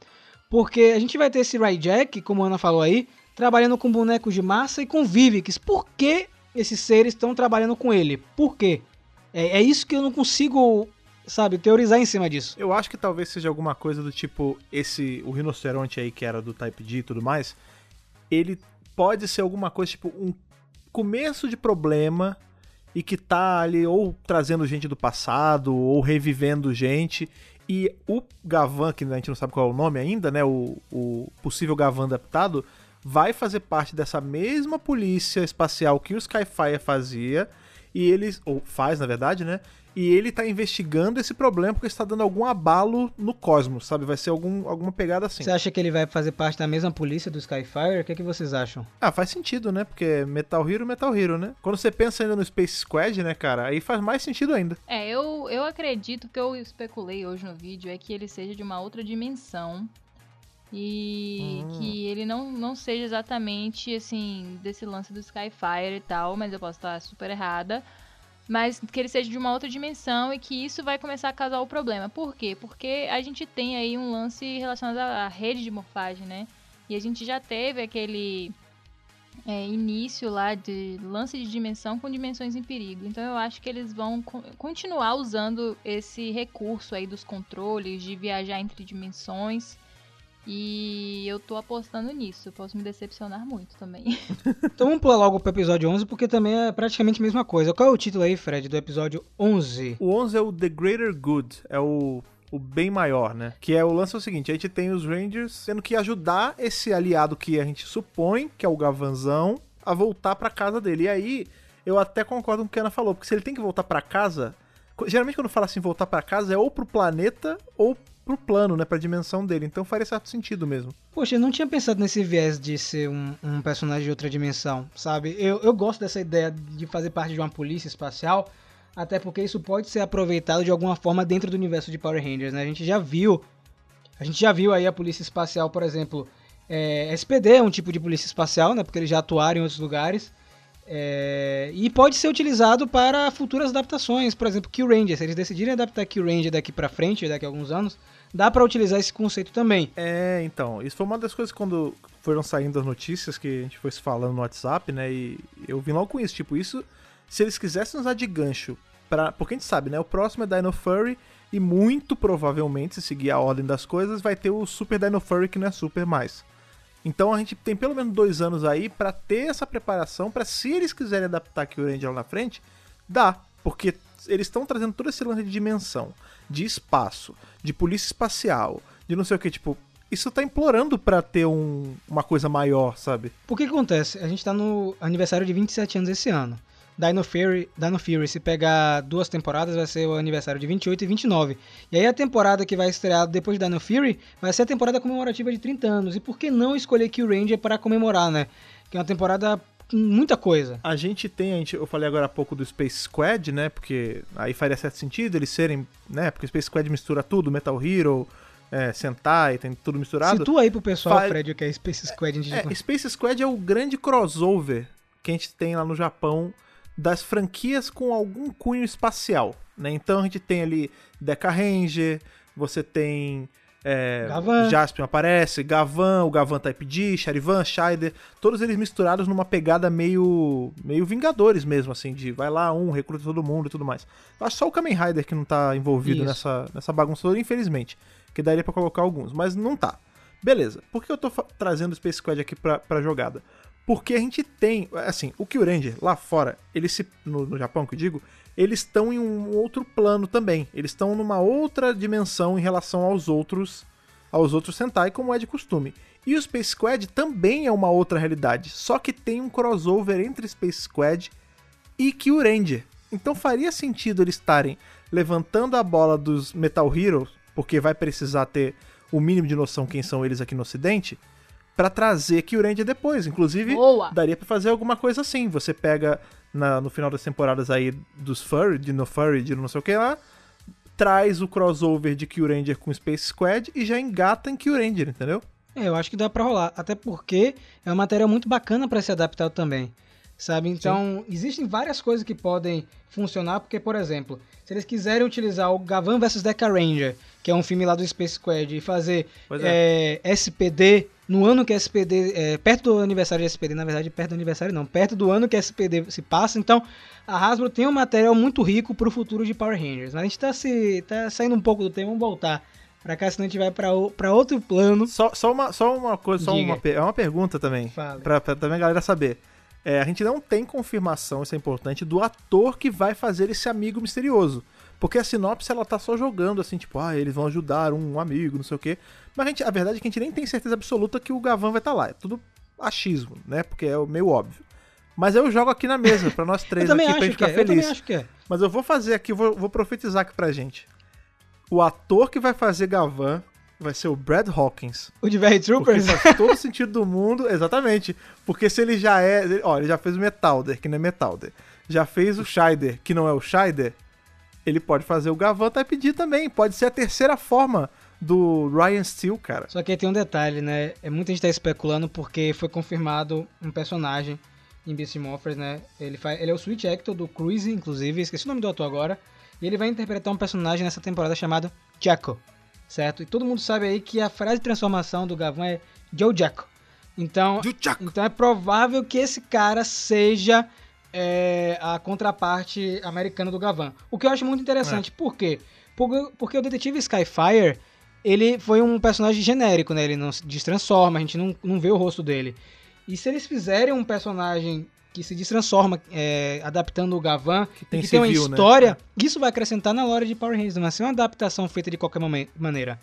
Porque a gente vai ter esse Jack, como a Ana falou aí, trabalhando com bonecos de massa e com Vivix. Por que esses seres estão trabalhando com ele? Por quê? É, é isso que eu não consigo, sabe, teorizar em cima disso. Eu acho que talvez seja alguma coisa do tipo esse o rinoceronte aí que era do Type D e tudo mais, ele pode ser alguma coisa tipo um começo de problema e que tá ali ou trazendo gente do passado ou revivendo gente e o Gavan, que a gente não sabe qual é o nome ainda, né, o, o possível Gavan adaptado, vai fazer parte dessa mesma polícia espacial que o Skyfire fazia e eles ou faz na verdade, né? E ele tá investigando esse problema porque está dando algum abalo no cosmos, sabe? Vai ser algum, alguma pegada assim. Você acha que ele vai fazer parte da mesma polícia do Skyfire? O que, é que vocês acham? Ah, faz sentido, né? Porque Metal Hero, Metal Hero, né? Quando você pensa ainda no Space Squad, né, cara? Aí faz mais sentido ainda. É, eu, eu acredito que eu especulei hoje no vídeo é que ele seja de uma outra dimensão. E Hum. que ele não, não seja exatamente, assim, desse lance do Skyfire e tal, mas eu posso estar super errada. Mas que ele seja de uma outra dimensão e que isso vai começar a causar o problema. Por quê? Porque a gente tem aí um lance relacionado à rede de morfagem, né? E a gente já teve aquele é, início lá de lance de dimensão com dimensões em perigo. Então eu acho que eles vão co- continuar usando esse recurso aí dos controles, de viajar entre dimensões. E eu tô apostando nisso. Eu posso me decepcionar muito também. Então vamos pular logo pro episódio 11, porque também é praticamente a mesma coisa. Qual é o título aí, Fred, do episódio 11? O 11 é o The Greater Good, é o, o bem maior, né? Que é o lance é o seguinte, a gente tem os Rangers tendo que ajudar esse aliado que a gente supõe, que é o Gavanzão, a voltar pra casa dele. E aí, eu até concordo com o que a Ana falou, porque se ele tem que voltar pra casa, geralmente quando fala assim voltar pra casa é ou pro planeta ou pro plano, né, pra dimensão dele. Então faria certo sentido mesmo. Poxa, eu não tinha pensado nesse viés de ser um, um personagem de outra dimensão, sabe? Eu, eu gosto dessa ideia de fazer parte de uma polícia espacial, até porque isso pode ser aproveitado de alguma forma dentro do universo de Power Rangers, né? A gente já viu, a gente já viu aí a polícia espacial, por exemplo, é, SPD é um tipo de polícia espacial, né? Porque eles já atuaram em outros lugares. É, e pode ser utilizado para futuras adaptações, por exemplo, Kill Ranger. Se eles decidirem adaptar Kill Ranger daqui pra frente, daqui a alguns anos, dá pra utilizar esse conceito também. É, então, isso foi uma das coisas quando foram saindo as notícias que a gente foi se falando no WhatsApp, né? E eu vim logo com isso, tipo, isso, se eles quisessem usar de gancho, pra, porque a gente sabe, né? O próximo é Dino Furry e muito provavelmente, se seguir a ordem das coisas, vai ter o Super Dino Furry que não é super mais. Então a gente tem pelo menos dois anos aí pra ter essa preparação pra se eles quiserem adaptar aqui o Ranger lá na frente, dá, porque eles estão trazendo todo esse lance de dimensão, de espaço, de polícia espacial, de não sei o que, tipo, isso tá implorando pra ter um- uma coisa maior, sabe? Que que acontece? A gente tá no aniversário de 27 anos esse ano. Dino Fury, Dino Fury, se pegar duas temporadas, vai ser o aniversário de 28 e 29. E aí a temporada que vai estrear depois de Dino Fury vai ser a temporada comemorativa de 30 anos. E por que não escolher Kill Ranger para comemorar, né? Que é uma temporada com muita coisa. A gente tem, a gente, eu falei agora há pouco do Space Squad, né? Porque aí faria certo sentido eles serem, né? Porque o Space Squad mistura tudo, Metal Hero, é, Sentai, tem tudo misturado. Situa aí pro pessoal, Fa- Fred, o que é Space Squad. de- É, Space Squad é o grande crossover que a gente tem lá no Japão das franquias com algum cunho espacial, né? Então a gente tem ali Deca Ranger, você tem é. Jaspion aparece, Gavan, o Gavan Type D, Charivan, Shider, todos eles misturados numa pegada meio meio Vingadores mesmo, assim, de vai lá um, recruta todo mundo e tudo mais. Acho só o Kamen Rider que não tá envolvido Isso. nessa, nessa bagunça toda, infelizmente, que daria pra colocar alguns, mas não tá. Beleza, por que eu tô trazendo o Space Squad aqui pra, pra jogada? Porque a gente tem, assim, o Kyuranger lá fora, eles se, no, no Japão que eu digo, eles estão em um outro plano também. Eles estão numa outra dimensão em relação aos outros aos outros Sentai, como é de costume. E o Space Squad também é uma outra realidade, só que tem um crossover entre Space Squad e Kyuranger. Então faria sentido eles estarem levantando a bola dos Metal Heroes, porque vai precisar ter o mínimo de noção quem são eles aqui no ocidente, pra trazer Kyuranger depois. Inclusive, Boa! daria pra fazer alguma coisa assim. Você pega na- no final das temporadas aí dos Furry, de No Furry, de não sei o que lá, traz o crossover de Kyuranger com Space Squad e já engata em Kyuranger, entendeu? É, eu acho que dá pra rolar. Até porque é uma matéria muito bacana pra ser adaptado também. Sabe? Então, existem várias coisas que podem funcionar, porque, por exemplo, se eles quiserem utilizar o Gavan vs Deca Ranger, que é um filme lá do Space Squad, e fazer é. é, SPD, no ano que SPD, é, perto do aniversário de SPD, na verdade, perto do aniversário não, perto do ano que SPD se passa, então a Hasbro tem um material muito rico pro futuro de Power Rangers. Mas a gente tá, se, tá saindo um pouco do tema, vamos voltar pra cá, senão a gente vai pra, o- pra outro plano. Só, só, uma, só uma coisa, só Diga. uma, é uma pergunta também, pra, pra também a galera saber. É, a gente não tem confirmação, isso é importante, do ator que vai fazer esse amigo misterioso. Porque a sinopse ela tá só jogando assim, tipo, ah, eles vão ajudar um amigo, não sei o quê. Mas a, gente, a verdade é que a gente nem tem certeza absoluta que o Gavan vai estar lá. É tudo achismo, né? Porque é o meio óbvio. Mas eu jogo aqui na mesa, pra nós Eu três aqui, pra gente ficar é, eu feliz. acho que é. Mas eu vou fazer aqui, vou, vou profetizar aqui pra gente. O ator que vai fazer Gavan vai ser o Brad Hawkins. O de Porque Troopers? faz todo sentido do mundo, exatamente. Porque se ele já é. ele- Ó, ele já fez o Metalder, que não é Metalder. Já fez o Scheider, que não é o Scheider. Ele pode fazer o Gavan Type D também. Pode ser a terceira forma do Ryan Steele, cara. Só que aí tem um detalhe, né? É, muita gente tá especulando porque foi confirmado um personagem em Beast Morphers, né? Ele, faz, ele é o Switch Actor do Cruise, inclusive, esqueci o nome do ator agora. E ele vai interpretar um personagem nessa temporada chamado Jacko, certo? E todo mundo sabe aí que a frase de transformação do Gavan é Joe Jacko. Então, então é provável que esse cara seja é, a contraparte americana do Gavan. O que eu acho muito interessante. Por quê? Porque, porque o detetive Skyfire, ele foi um personagem genérico, né? Ele não se destransforma, a gente não, não vê o rosto dele. E se eles fizerem um personagem que se destransforma, é, adaptando o Gavan, Que tem que tem uma civil, né? história, isso vai acrescentar na lore de Power Rangers, não vai ser uma adaptação feita de qualquer maneira.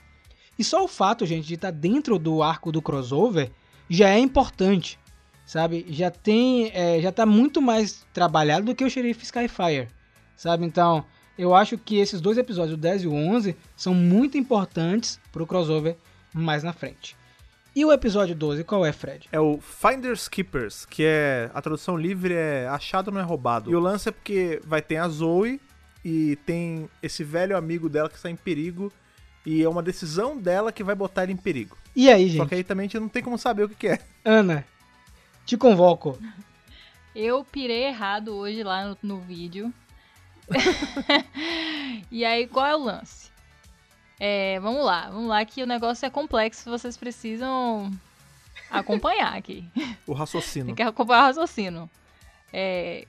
E só o fato, gente, de estar dentro do arco do crossover já é importante, sabe? Já tem, é, já tá muito mais trabalhado do que o Sheriff Skyfire, sabe? Então, eu acho que esses dois episódios, o 10 e o 11, são muito importantes pro crossover mais na frente. E o episódio 12, qual é, Fred? É o Finders Keepers, que é. A tradução livre é achado não é roubado. E o lance é porque vai ter a Zoe e tem esse velho amigo dela que está em perigo. E é uma decisão dela que vai botar ele em perigo. E aí, Só gente? que aí também a gente não tem como saber o que, que é. Ana, te convoco. Eu pirei errado hoje lá no, no vídeo. e aí, qual é o lance? É, vamos lá, vamos lá que o negócio é complexo, vocês precisam acompanhar aqui. O raciocínio. Tem que acompanhar o raciocínio. É,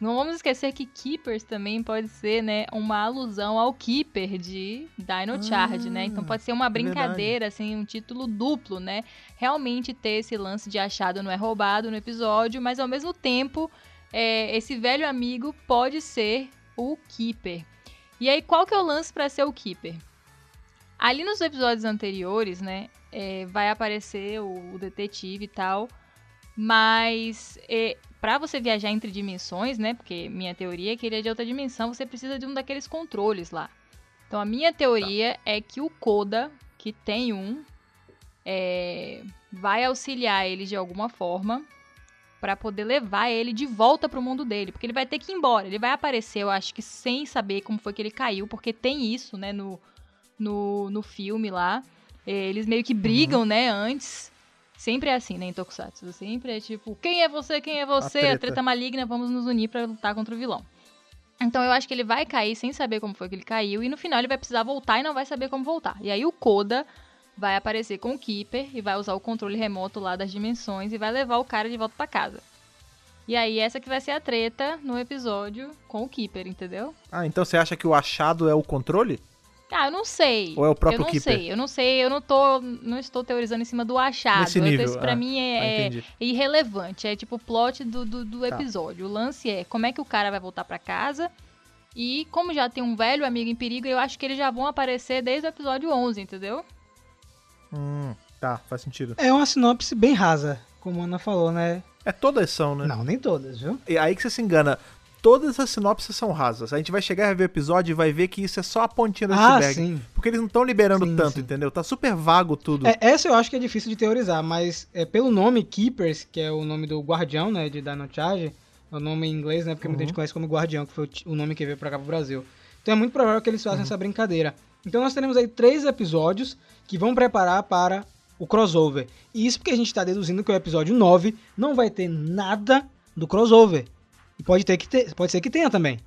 não vamos esquecer que Keepers também pode ser, né, uma alusão ao Keeper de Dino Charge, né? Então pode ser uma brincadeira, assim, um título duplo, né? Realmente ter esse lance de achado não é roubado no episódio, mas ao mesmo tempo, é, esse velho amigo pode ser o Keeper. E aí, qual que é o lance para ser o Keeper? Ali nos episódios anteriores, né, é, vai aparecer o, o detetive e tal, mas é, para você viajar entre dimensões, né, porque minha teoria é que ele é de outra dimensão, você precisa de um daqueles controles lá. Então a minha teoria é que o Koda, que tem um, é, vai auxiliar ele de alguma forma para poder levar ele de volta pro mundo dele, porque ele vai ter que ir embora. Ele vai aparecer, eu acho que sem saber como foi que ele caiu, porque tem isso, né, no, no, no filme lá. Eles meio que brigam, né, antes. Sempre é assim, né, em Tokusatsu. Sempre é tipo, quem é você, quem é você? A treta. a treta maligna, vamos nos unir pra lutar contra o vilão. Então eu acho que ele vai cair sem saber como foi que ele caiu. E no final ele vai precisar voltar e não vai saber como voltar. E aí o Koda vai aparecer com o Keeper e vai usar o controle remoto lá das dimensões e vai levar o cara de volta pra casa. E aí essa que vai ser a treta no episódio com o Keeper, entendeu? Ah, então você acha que o achado é o controle? Ah, eu não sei. Ou é o próprio eu não Keeper? sei, eu não sei, eu não tô, não estou teorizando em cima do achado. Nesse nível, Isso pra ah, mim Ah, é, é entendi. irrelevante, é tipo o plot do, do, do Tá. episódio. O lance é como é que o cara vai voltar pra casa e como já tem um velho amigo em perigo, eu acho que eles já vão aparecer desde o episódio 11, entendeu? Hum, tá, faz sentido. É uma sinopse bem rasa, como a Ana falou, né? É todas são, né? Não, nem todas, viu? E aí que você se engana. Todas as sinopses são rasas. A gente vai chegar a rever o episódio e vai ver que isso é só a pontinha do Ah, iceberg. sim. Porque eles não estão liberando Sim, tanto, sim. entendeu? Tá super vago tudo. É, essa eu acho que é difícil de teorizar, mas é, pelo nome Keepers, que é o nome do guardião, né, de Dino Charge, é o nome em inglês, né, porque muita Uhum. gente conhece como guardião, que foi o, nome que veio pra cá pro Brasil. Então é muito provável que eles façam Uhum. essa brincadeira. Então nós teremos aí três episódios que vão preparar para o crossover. E isso porque a gente tá deduzindo que o episódio 9 não vai ter nada do crossover. E pode, ter que ter, pode ser que tenha também.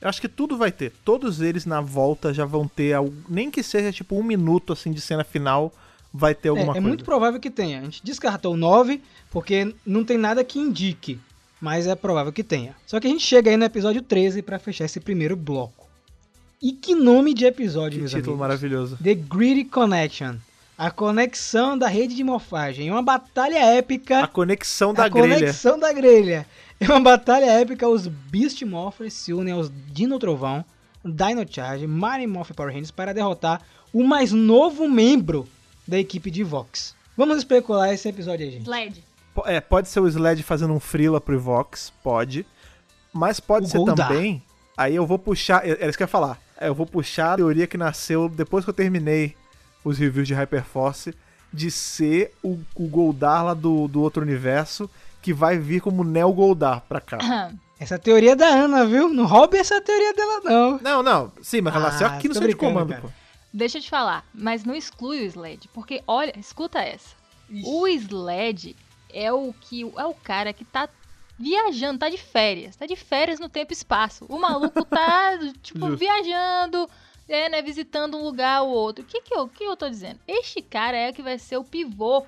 Eu acho que tudo vai ter. Todos eles na volta já vão ter, algo- nem que seja tipo um minuto assim de cena final, vai ter É, alguma é coisa. muito provável que tenha. A gente descartou o 9 porque não tem nada que indique, mas é provável que tenha. Só que a gente chega aí no episódio 13 pra fechar esse primeiro bloco. E que nome de episódio, Que meus título amigos. maravilhoso. The Greedy Connection. A conexão da rede de morfagem. É uma batalha épica. A conexão da a grelha. conexão da grelha. É uma batalha épica. Os Beast Morphers se unem aos Dino Trovão, Dino Charge, Mighty Morph Power Rangers para derrotar o mais novo membro da equipe de Vox. Vamos especular esse episódio aí, gente. Sled. É, pode ser o Sled fazendo um freela pro Vox, pode. Mas pode O ser Goldar. também. Aí eu vou puxar. é- Era isso que eu ia falar. É, Eu vou puxar a teoria que nasceu depois que eu terminei os reviews de Hyperforce. De ser o, o Goldar lá do, do outro universo. Que vai vir como Neo Goldar pra cá. Essa teoria é da Ana, viu? Não roube essa teoria dela, não. Não, não. Sim, mas ela Ah, nasceu aqui no centro de comando, cara. pô. Deixa eu te falar, mas não exclui o Sled, porque olha, escuta essa. O Sled é o que é o cara que tá viajando, tá de férias, tá de férias no tempo e espaço. O maluco tá tipo Justo. viajando, é, né, visitando um lugar ou outro. O que que eu, o que eu tô dizendo? Este cara é que vai ser o pivô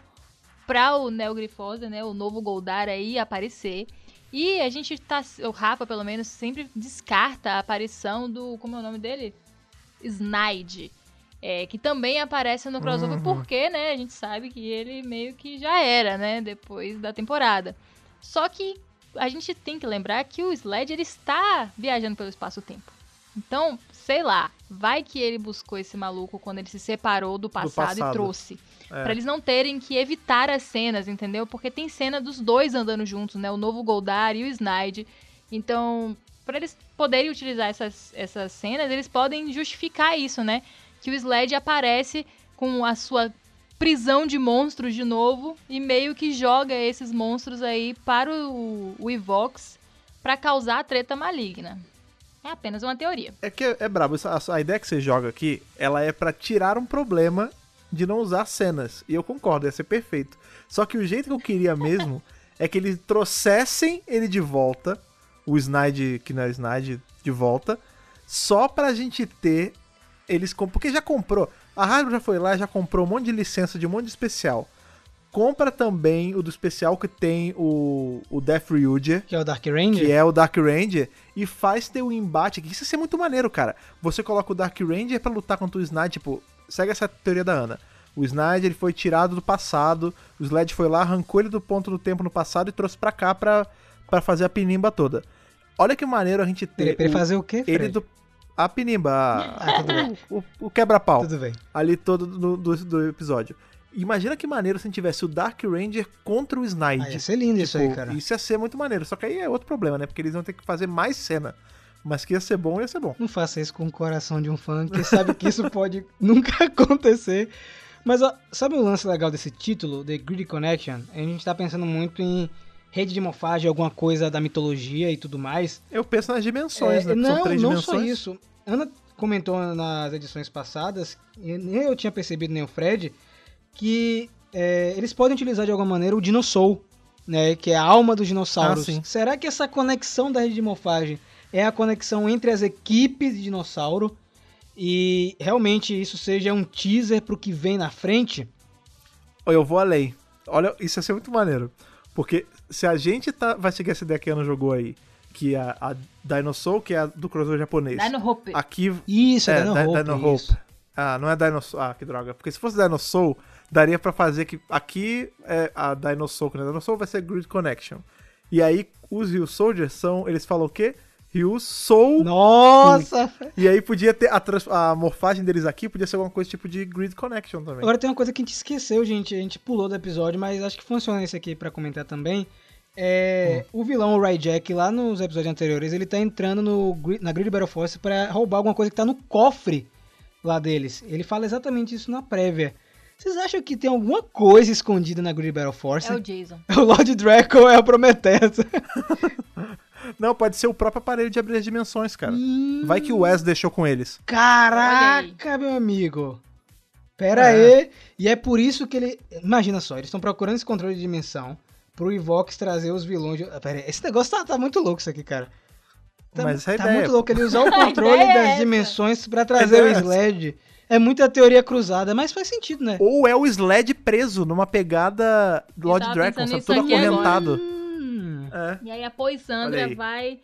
pra o Neo Grifosa, né, o novo Goldar aí aparecer. E a gente tá, o Rafa pelo menos sempre descarta a aparição do, como é o nome dele? Snide. É, que também aparece no crossover Uhum. porque, né, a gente sabe que ele meio que já era, né, depois da temporada. Só que a gente tem que lembrar que o Sled ele está viajando pelo espaço-tempo. Então, sei lá, vai que ele buscou esse maluco quando ele se separou do passado, passado. e trouxe. É. Pra eles não terem que evitar as cenas, entendeu? Porque tem cena dos dois andando juntos, né? O novo Goldar e o Snide. Então, pra eles poderem utilizar essas, essas cenas, eles podem justificar isso, né? Que o Sled aparece com a sua prisão de monstros de novo e meio que joga esses monstros aí para o, o Evox pra causar a treta maligna. É apenas uma teoria. É que é, é brabo. A, a ideia que você joga aqui, ela é pra tirar um problema de não usar cenas. E eu concordo, ia ser perfeito. Só que o jeito que eu queria mesmo é que eles trouxessem ele de volta, o Snide, que não é Snide, de volta, só pra gente ter eles. Porque já comprou. A Hasbro já foi lá, já comprou um monte de licença de um monte de especial. Compra também o do especial que tem o, o Death Ryuger, Que é o Dark Ranger. que é o Dark Ranger, e faz ter um embate aqui. Isso ia ser muito maneiro, cara. Você coloca o Dark Ranger pra lutar contra o Snide, tipo, segue essa teoria da Ana. O Snide ele foi tirado do passado, o Sled foi lá, arrancou ele do ponto do tempo no passado e trouxe pra cá pra, pra fazer a pinimba toda. Olha que maneiro a gente Ele, ter ele o- fazer o quê, Fred? ele do a pinimba, Ah, tudo bem. o, o quebra-pau Tudo bem. ali todo do, do, do episódio. Imagina que maneiro se a gente tivesse o Dark Ranger contra o Snide. Ah, ia ser lindo isso aí, Tipo, cara. Isso ia ser muito maneiro. Só que aí é outro problema, né? Porque eles vão ter que fazer mais cena. Mas que ia ser bom, ia ser bom. Não faça isso com o coração de um fã, que sabe que isso pode nunca acontecer. Mas ó, sabe o lance legal desse título, The Greedy Connection? A gente tá pensando muito em rede de morfagem, alguma coisa da mitologia e tudo mais. Eu penso nas dimensões, É, né? Não, São três não dimensões. só isso. Ana comentou nas edições passadas, e nem eu tinha percebido, nem o Fred, que é, eles podem utilizar de alguma maneira o dinossauro, né? Que é a alma dos dinossauros. Ah. Será que essa conexão da rede de morfagem é a conexão entre as equipes de dinossauro e realmente isso seja um teaser pro que vem na frente? Eu vou além. Olha, isso ia ser muito maneiro. Porque se a gente tá, vai seguir essa ideia que a Ana jogou aí, que é a, a Dinosaur, que é a do crossover japonês. Dino Hope. Aqui. Isso, é, É, Dino Di- Hope, Dino isso. Hope. Ah, não é Dinosaur. Ah, que droga. Porque se fosse Dinosaur, daria pra fazer que aqui é a Dinosaur, que não é Dinosaur, vai ser Grid Connection. E aí, os Ryu Soldiers são. Eles falam o quê? Ryu Soul. Nossa! E aí podia ter. A, trans- a morfagem deles aqui podia ser alguma coisa tipo de Grid Connection também. Agora tem uma coisa que a gente esqueceu, gente. A gente pulou do episódio, mas acho que funciona esse aqui pra comentar também. É, O vilão, o Ryjack, lá nos episódios anteriores, ele tá entrando no, na Grid Battle Force pra roubar alguma coisa que tá no cofre lá deles. Ele fala exatamente isso na prévia. Vocês acham que tem alguma coisa escondida na Grid Battle Force? É o Jason. O Lord Draco é a Prometheus. Não, pode ser o próprio aparelho de abrir as dimensões, cara. Hum. Vai que o Wes deixou com eles. Caraca, meu amigo. Pera É. aí. E é por isso que ele. Imagina só, eles estão procurando esse controle de dimensão pro Evox trazer os vilões. De... Ah, Pera aí, esse negócio tá, tá muito louco isso aqui, cara. Tá, Mas essa é tá ideia. muito louco ele usar o A controle é das essa. dimensões pra trazer o é. Sled. É muita teoria cruzada, mas faz sentido, né? Ou é o Sled preso numa pegada Lord Dragon, sabe? Todo acorrentado. Hum. É. E aí a Poisandra aí. vai.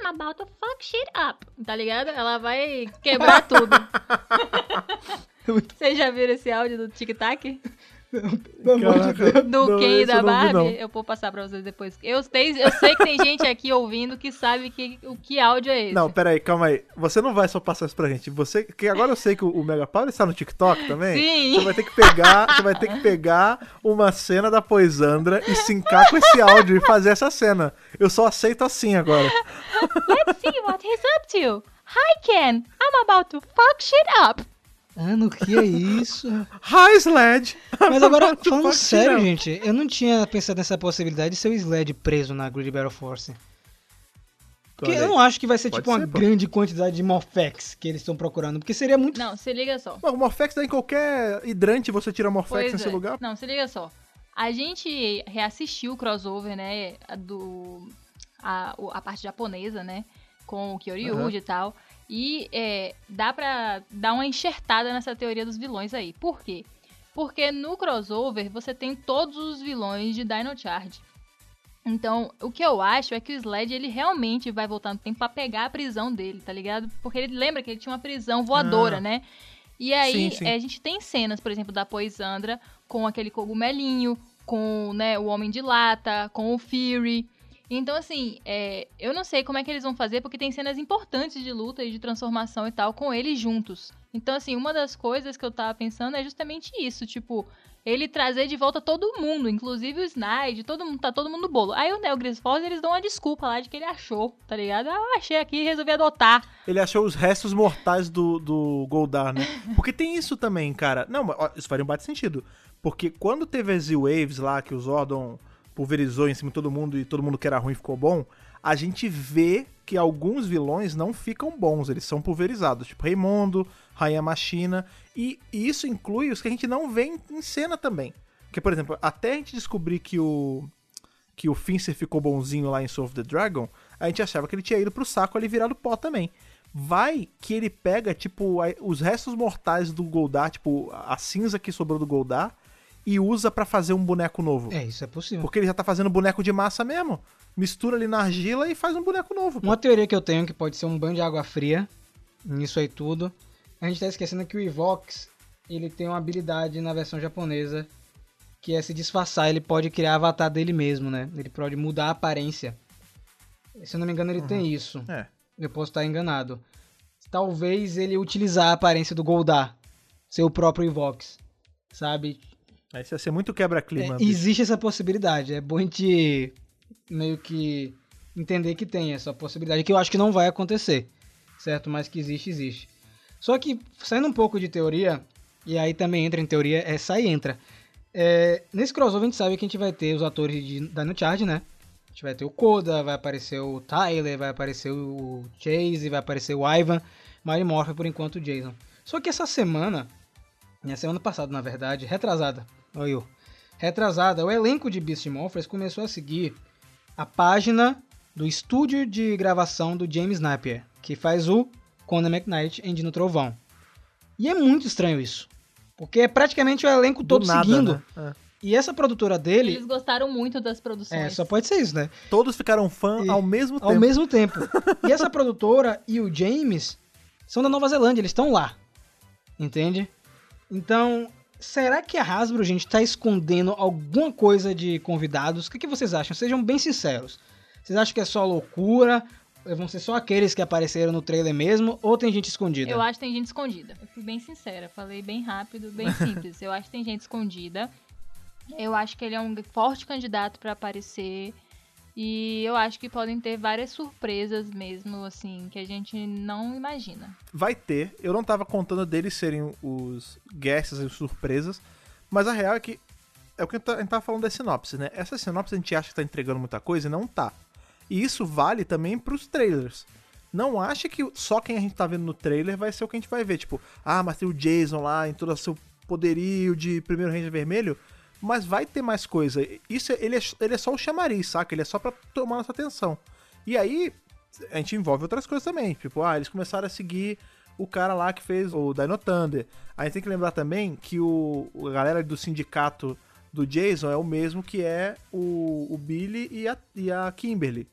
I'm about to fuck shit up. Tá ligado? Ela vai quebrar tudo. Vocês já viram esse áudio do Tic Tac? Pelo amor de Caraca. Deus. Do Não, Ken e da não Barbie? não. Eu vou passar pra vocês depois. Eu sei, eu sei que tem gente aqui ouvindo que sabe que, o que áudio é esse. Não, pera aí, calma aí. Você não vai só passar isso pra gente. Você, que agora eu sei que o, o Mega Power está no TikTok também. Sim. Você vai ter que pegar, você vai ter que pegar uma cena da Poisandra e sincar com esse áudio e fazer essa cena. Eu só aceito assim agora. Let's see what he's up to. Hi, Ken. I'm about to fuck shit up. Mano, que é isso? Hi, Sled! Mas agora, falando sério, não? gente, eu não tinha pensado nessa possibilidade de ser o Sled preso na Grid Battle Force. Porque eu não acho que vai ser Pode tipo uma ser, pô. grande quantidade de Morphex que eles estão procurando, porque seria muito. Não, se liga só. O Morphex dá em qualquer hidrante, você tira Morphex Pois nesse é. lugar. Não, se liga só. A gente reassistiu o crossover, né? a Do. A, o- a parte japonesa, né? Com o Kyoryuji Aham. e tal. E é, dá pra dar uma enxertada nessa teoria dos vilões aí. Por quê? Porque no crossover você tem todos os vilões de Dino Charge. Então, o que eu acho é que o Sled, ele realmente vai voltar no tempo pra pegar a prisão dele, tá ligado? Porque ele lembra que ele tinha uma prisão voadora, Ah. né? E aí, Sim, sim. eh, a gente tem cenas, por exemplo, da Poisandra com aquele cogumelinho, com né, o Homem de Lata, com o Fury. Então, assim, é, eu não sei como é que eles vão fazer, porque tem cenas importantes de luta e de transformação e tal com eles juntos. Então, assim, uma das coisas que eu tava pensando é justamente isso, tipo, ele trazer de volta todo mundo, inclusive o Snide, todo mundo, tá todo mundo no bolo. Aí o Neo Grisfoss, eles dão uma desculpa lá de que ele achou, tá ligado? Ah, eu achei aqui e resolvi adotar. Ele achou os restos mortais do, do Goldar, né? Porque tem isso também, cara. Não, isso faria um bate sentido. Porque quando teve as Z-Waves lá, que o Zordon pulverizou em cima de todo mundo e todo mundo que era ruim ficou bom, a gente vê que alguns vilões não ficam bons, eles são pulverizados. Tipo Raimundo, Rainha Machina. E, isso inclui os que a gente não vê em, cena também. Porque, por exemplo, até a gente descobrir que o que o Fincer ficou bonzinho lá em Soul of the Dragon, a gente achava que ele tinha ido pro saco ali virado pó também. Vai que ele pega, tipo, os restos mortais do Goldar, tipo, a cinza que sobrou do Goldar, e usa pra fazer um boneco novo. É, isso é possível. Porque ele já tá fazendo boneco de massa mesmo. Mistura ali na argila e faz um boneco novo. pô. Uma teoria que eu tenho que pode ser um banho de água fria, nisso aí tudo. A gente tá esquecendo que o Evox, ele tem uma habilidade na versão japonesa, que é se disfarçar, ele pode criar avatar dele mesmo, né? Ele pode mudar a aparência. Se eu não me engano, ele tem isso. É. Eu posso estar enganado. Talvez ele utilizar a aparência do Goldar, ser o próprio Evox, sabe? Aí isso ia ser muito quebra-clima. É, existe essa possibilidade. É bom a gente meio que entender que tem essa possibilidade, que eu acho que não vai acontecer, certo? Mas que existe, existe. Só que, saindo um pouco de teoria, e aí também entra em teoria, é sai e entra. É, nesse crossover a gente sabe que a gente vai ter os atores de Dino Charge, né? A gente vai ter o Koda, vai aparecer o Tyler, vai aparecer o Chase, vai aparecer o Ivan. Mighty Morphin, por enquanto, o Jason. Só que essa semana, na semana passada, na verdade, retrasada, olha eu, retrasada, o elenco de Beast Morphers começou a seguir a página do estúdio de gravação do James Napier, que faz o Conan McKnight em Dino Trovão. E é muito estranho isso. Porque é praticamente o elenco todo nada, seguindo. né? É. E essa produtora dele. Eles gostaram muito das produções. É, só pode ser isso, né? Todos ficaram fã E- ao mesmo tempo. Ao mesmo tempo. E essa produtora e o James são da Nova Zelândia, eles estão lá. Entende? Então, será que a Hasbro, gente, tá escondendo alguma coisa de convidados? O que, que vocês acham? Sejam bem sinceros. Vocês acham que é só loucura? Vão ser só aqueles que apareceram no trailer mesmo? Ou tem gente escondida? Eu acho que tem gente escondida. Eu fui bem sincera, falei bem rápido, bem simples. Eu acho que tem gente escondida. Eu acho que ele é um forte candidato pra aparecer. E eu acho que podem ter várias surpresas mesmo, assim, que a gente não imagina. Vai ter. Eu não tava contando deles serem os guests e surpresas. Mas a real é que. É o que a gente tá- a gente tava falando da sinopse, né? Essa sinopse a gente acha que tá entregando muita coisa e não tá. E isso vale também pros trailers. Não acha que só quem a gente tá vendo no trailer vai ser o que a gente vai ver. Tipo, ah, mas tem o Jason lá em todo o seu poderio de primeiro Ranger Vermelho. Mas vai ter mais coisa. Isso, é- ele, é, ele é só o chamariz, saca? Ele é só pra tomar nossa atenção. E aí, a gente envolve outras coisas também. Tipo, ah, eles começaram a seguir o cara lá que fez o Dino Thunder. A gente tem que lembrar também que o, a galera do sindicato do Jason é o mesmo que é o, o Billy e a, e a Kimberly.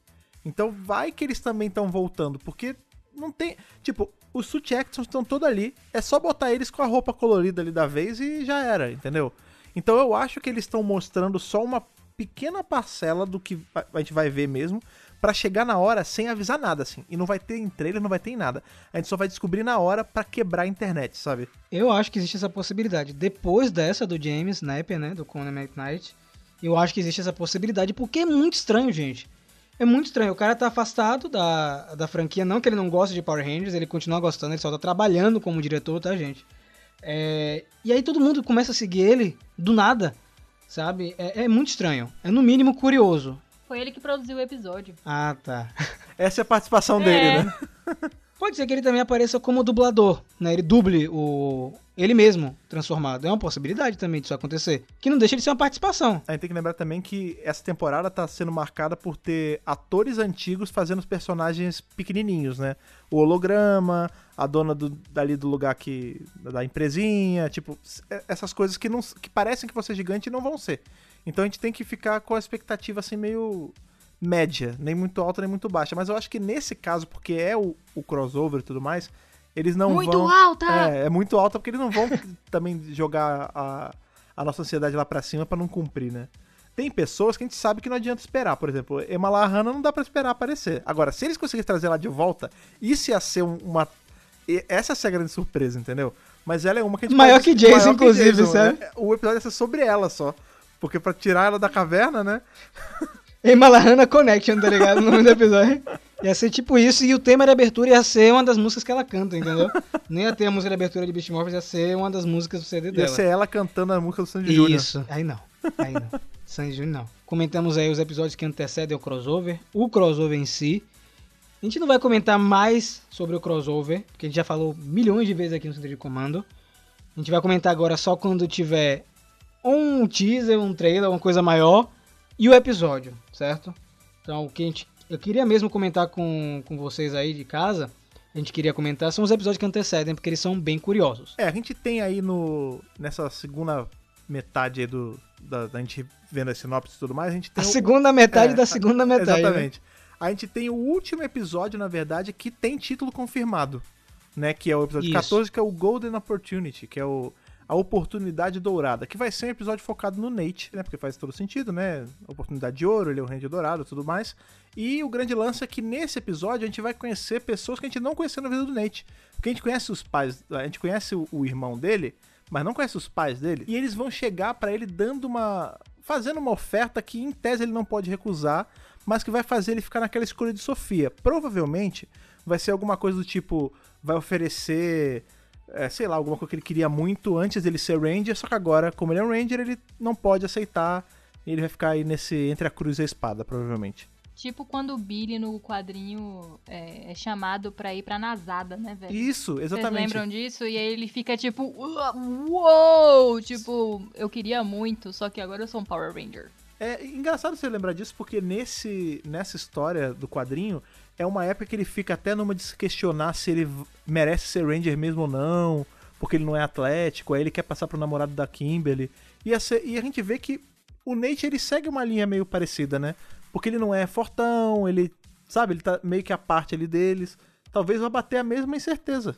Então vai que eles também estão voltando, porque não tem. Tipo, os Suit estão todos ali. É só botar eles com a roupa colorida ali da vez e já era, entendeu? Então eu acho que eles estão mostrando só uma pequena parcela do que a gente vai ver mesmo, pra chegar na hora sem avisar nada, assim. E não vai ter em trailer, não vai ter em nada. A gente só vai descobrir na hora pra quebrar a internet, sabe? Eu acho que existe essa possibilidade. Depois dessa do James Napier, né, do Conan McKnight, eu acho que existe essa possibilidade, porque é muito estranho, gente. É muito estranho. O cara tá afastado da, da franquia, não que ele não goste de Power Rangers, ele continua gostando, ele só tá trabalhando como diretor, tá, gente? É, E aí todo mundo começa a seguir ele do nada, sabe? É, é muito estranho. É no mínimo curioso. Foi ele que produziu o episódio. Ah, tá. Essa é a participação É. dele, né? Pode ser que ele também apareça como dublador, né? Ele duble o ele mesmo transformado. É uma possibilidade também disso acontecer. Que não deixa de ser uma participação. A gente tem que lembrar também que essa temporada tá sendo marcada por ter atores antigos fazendo os personagens pequenininhos, né? O holograma, a dona do, dali do lugar que da empresinha, tipo, é- essas coisas que não que parecem que vão ser gigantes e não vão ser. Então a gente tem que ficar com a expectativa assim meio média, nem muito alta nem muito baixa, mas eu acho que nesse caso, porque é o, o crossover e tudo mais, eles não Muito vão alta! é, é muito alta porque eles não vão também jogar a, a nossa ansiedade lá pra cima pra não cumprir, né? Tem pessoas que a gente sabe que não adianta esperar. Por exemplo, Emma Hanna não dá pra esperar aparecer. Agora, se eles conseguirem trazer ela de volta, isso ia ser um- uma. e- Essa ia ser a grande surpresa, entendeu? Mas ela é uma que a gente Maior pode- que Jason, maior que inclusive, Jason, sabe? né? O episódio ia ser sobre ela só. Porque pra tirar ela da caverna, né? Emalahana Connection, tá ligado? No nome do episódio. Ia ser tipo isso, e o tema de abertura ia ser uma das músicas que ela canta, entendeu? Nem ia ter a música de abertura de Beast Morphers, ia ser uma das músicas do CD Ia dela. ser ela cantando a música do Sandy Júnior. Isso. Aí não. Aí não. Sanji Júnior não. Comentamos aí os episódios que antecedem o crossover, o crossover em si. A gente não vai comentar mais sobre o crossover, porque a gente já falou milhões de vezes aqui no Centro de Comando. A gente vai comentar agora só quando tiver um teaser, um trailer, uma coisa maior e o episódio, certo? Então, o que a gente, eu queria mesmo comentar com, com vocês aí de casa, a gente queria comentar, são os episódios que antecedem, porque eles são bem curiosos. É, a gente tem aí no nessa segunda metade aí do da, da gente vendo a sinopse e tudo mais, a gente tem A o- segunda metade é, da segunda metade. né? Exatamente. A gente tem o último episódio, na verdade, que tem título confirmado, né, que é o episódio Isso. 14, que é o Golden Opportunity, que é o a oportunidade dourada, que vai ser um episódio focado no Nate, né, porque faz todo sentido, né, oportunidade de ouro, ele é o Ranger dourado e tudo mais. E o grande lance é que nesse episódio a gente vai conhecer pessoas que a gente não conheceu na vida do Nate. Porque a gente conhece os pais, a gente conhece o, o irmão dele, mas não conhece os pais dele. E eles vão chegar pra ele dando uma. fazendo uma oferta que em tese ele não pode recusar, mas que vai fazer ele ficar naquela escolha de Sofia. Provavelmente vai ser alguma coisa do tipo. vai oferecer. É, sei lá, alguma coisa que ele queria muito antes dele ser Ranger, só que agora, como ele é um Ranger, ele não pode aceitar. E ele vai ficar aí nesse entre a cruz e a espada, provavelmente. Tipo quando o Billy no quadrinho é, é chamado pra ir pra Nasada, né, velho? Isso, Vocês exatamente. lembram disso? E aí ele fica tipo, uou! Tipo, eu queria muito, só que agora eu sou um Power Ranger. É engraçado você lembrar disso, porque nesse, nessa história do quadrinho, é uma época que ele fica até numa de se questionar se ele merece ser Ranger mesmo ou não, porque ele não é atlético, aí ele quer passar pro namorado da Kimberly. E a, e a gente vê que o Nate, ele segue uma linha meio parecida, né? Porque ele não é fortão, ele, sabe, ele tá meio que a parte ali deles. Talvez vá bater a mesma incerteza.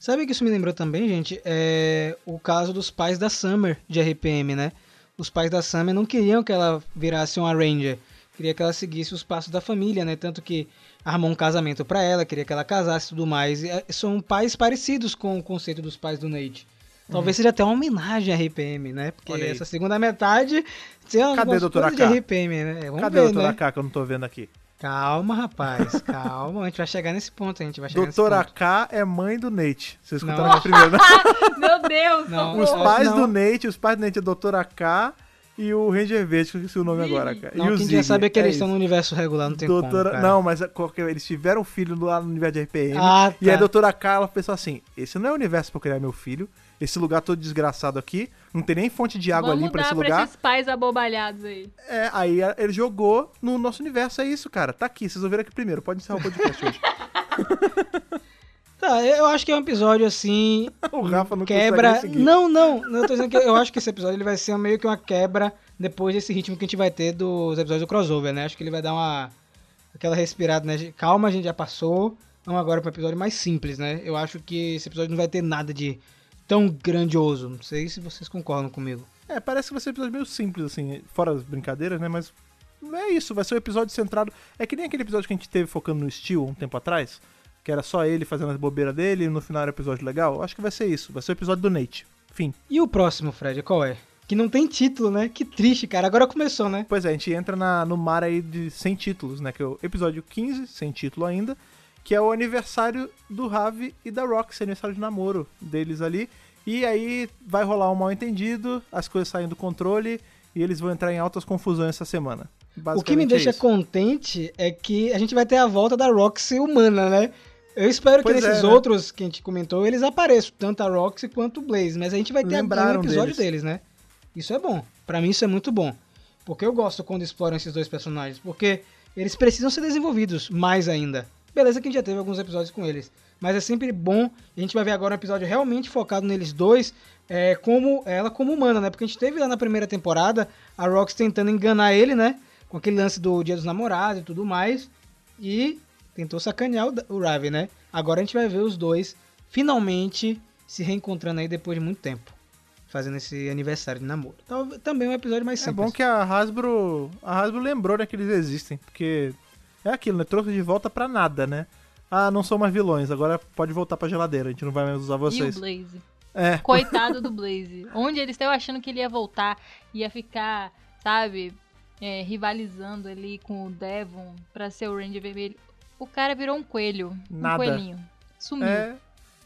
Sabe que isso me lembrou também, gente? É o caso dos pais da Summer de RPM, né? Os pais da Summer não queriam que ela virasse uma Ranger. Queria que ela seguisse os passos da família, né? Tanto que armou um casamento pra ela, queria que ela casasse e tudo mais. E, é, são pais parecidos com o conceito dos pais do Nate. Talvez seja até uma homenagem à RPM, né? Porque essa segunda metade tem Cadê, algumas doutora coisas de K? RPM, né? Vamos Cadê a ver, doutora né? K que eu não tô vendo aqui? Calma, rapaz, calma. A gente vai chegar nesse ponto, a gente vai chegar Doutora nesse ponto. K é mãe do Nate. Vocês Não. escutaram primeiro, né? Meu Deus, Não, Os Não, pais não. do Nate, os pais do Nate é Doutora K e o Ranger Verde, que eu esqueci o nome agora, cara. Não, e o quem Zig, já sabe é que eles isso. estão no universo regular, não tem Doutora... como. Não, mas é qualquer- eles tiveram um filho lá no universo de RPM. Ah, E aí a tá. doutora ela pensou assim, esse não é o universo pra eu criar meu filho, esse lugar todo desgraçado aqui, não tem nem fonte de água Vamos ali pra dar esse pra lugar. esses pais abobalhados aí. É, aí ele jogou no nosso universo, é isso, cara. Tá aqui, vocês ouviram aqui primeiro, pode encerrar o podcast hoje. Tá, eu acho que é um episódio assim. O Rafa não quebra. não. não, Eu tô dizendo que eu acho que esse episódio ele vai ser meio que uma quebra depois desse ritmo que a gente vai ter dos episódios do crossover, né? Acho que ele vai dar uma. aquela respirada, né? Calma, a gente já passou. Vamos agora para um episódio mais simples, né? Eu acho que esse episódio não vai ter nada de tão grandioso. Não sei se vocês concordam comigo. É, parece que vai ser um episódio meio simples, assim, fora as brincadeiras, né? Mas é isso, vai ser um episódio centrado. É que nem aquele episódio que a gente teve focando no Steel um tempo atrás, que era só ele fazendo as bobeiras dele e no final era um episódio legal. Acho que vai ser isso, vai ser o episódio do Nate. Fim. E o próximo, Fred, qual é? Que não tem título, né? Que triste, cara. Agora começou, né? Pois é, a gente entra na, no mar aí de sem títulos, né? Que é o episódio 15, sem título ainda, que é o aniversário do Ravi e da Roxy, aniversário de namoro deles ali. E aí vai rolar um mal entendido, as coisas saem do controle e eles vão entrar em altas confusões essa semana. O que me é deixa isso. contente é que a gente vai ter a volta da Roxy humana, né? Eu espero Pois que nesses é, né? outros que a gente comentou, eles apareçam, tanto a Roxy quanto o Blaze, mas a gente vai ter Lembraram um episódio deles. deles. né? Isso é bom. Pra mim isso é muito bom. Porque eu gosto quando exploram esses dois personagens, porque eles precisam ser desenvolvidos mais ainda. Beleza que a gente já teve alguns episódios com eles, mas é sempre bom. A gente vai ver agora um episódio realmente focado neles dois, é, como ela como humana, né? Porque a gente teve lá na primeira temporada a Rox tentando enganar ele, né? Com aquele lance do Dia dos Namorados e tudo mais. E tentou sacanear o, Raven, né? Agora a gente vai ver os dois finalmente se reencontrando aí depois de muito tempo. Fazendo esse aniversário de namoro. Tal- Também um episódio mais É simples. bom que a Hasbro, a Hasbro lembrou né, que eles existem, porque é aquilo, né? Trouxe de volta pra nada, né? Ah, não são mais vilões, agora pode voltar pra geladeira, a gente não vai mais usar E vocês. o Blaze. É, Coitado do Blaze. Onde eles estão achando que ele ia voltar, ia ficar, sabe, é, rivalizando ali com o Devon pra ser o Ranger Vermelho. O cara virou um coelho. Nada. Um coelhinho. Sumiu. é.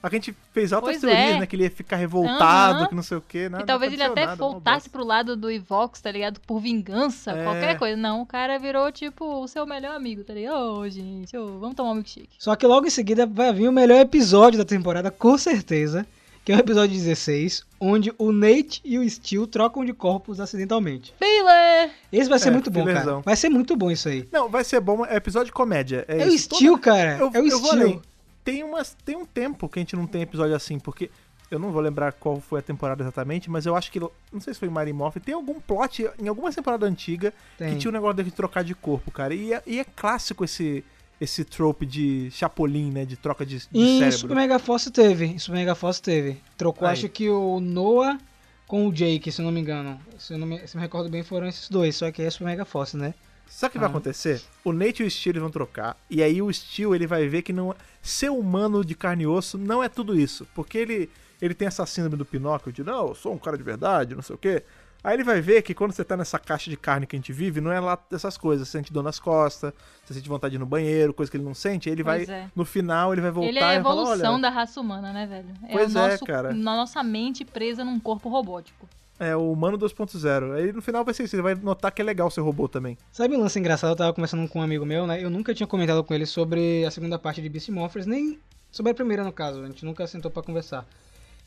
A gente fez altas Pois teorias, é. né? Que ele ia ficar revoltado, Aham. que não sei o quê. Nada, E talvez não ele até nada, voltasse pro lado do Ivox, tá ligado? Por vingança, É. qualquer coisa. Não, o cara virou, tipo, o seu melhor amigo, tá ligado? Ô, gente, ô, vamos tomar um milkshake. Só que logo em seguida vai vir o melhor episódio da temporada, com certeza. Que é o episódio 16, onde o Nate e o Steel trocam de corpos acidentalmente. Baylor! Esse vai ser É, muito bom, cara. Vai ser muito bom isso aí. Não, vai ser bom, é episódio de comédia. É, É, o. Steel, cara. Eu, é o Steel. Tem, umas, tem um tempo que a gente não tem episódio assim, porque eu não vou lembrar qual foi a temporada exatamente, mas eu acho que, não sei se foi em Mary Morph, tem algum plot em alguma temporada antiga Tem. que tinha um negócio de trocar de corpo, cara. E é, e é clássico esse, esse trope de chapolim, né, de troca de, de Em cérebro. Super Mega Force teve. Em Super Mega Force teve. Trocou, Aí. acho que o Noah com o Jake, se eu não me engano. Se eu, não me, se eu me recordo bem, foram esses dois. Só que é Super Mega Force, né? Sabe o que vai Ah. acontecer? O Nate e o Steel vão trocar, e aí o Steel ele vai ver que não ser humano de carne e osso não é tudo isso, porque ele ele tem essa síndrome do Pinóquio de não, eu sou um cara de verdade, não sei o quê. Aí ele vai ver que quando você tá nessa caixa de carne que a gente vive, não é lá essas coisas, você sente dor nas costas, você sente vontade de ir no banheiro, coisa que ele não sente, aí ele Pois vai é. no final ele vai voltar Ele é a falar, evolução olha, da raça humana, né, velho? É Pois o é, nosso, cara. Na nossa mente presa num corpo robótico. É o Humano 2.0. Aí no final vai ser isso, ele vai notar que é legal ser robô também. Sabe um lance engraçado? Eu tava conversando com um amigo meu, né? Eu nunca tinha comentado com ele sobre a segunda parte de Beast Morphers, nem sobre a primeira, no caso. A gente nunca sentou para conversar.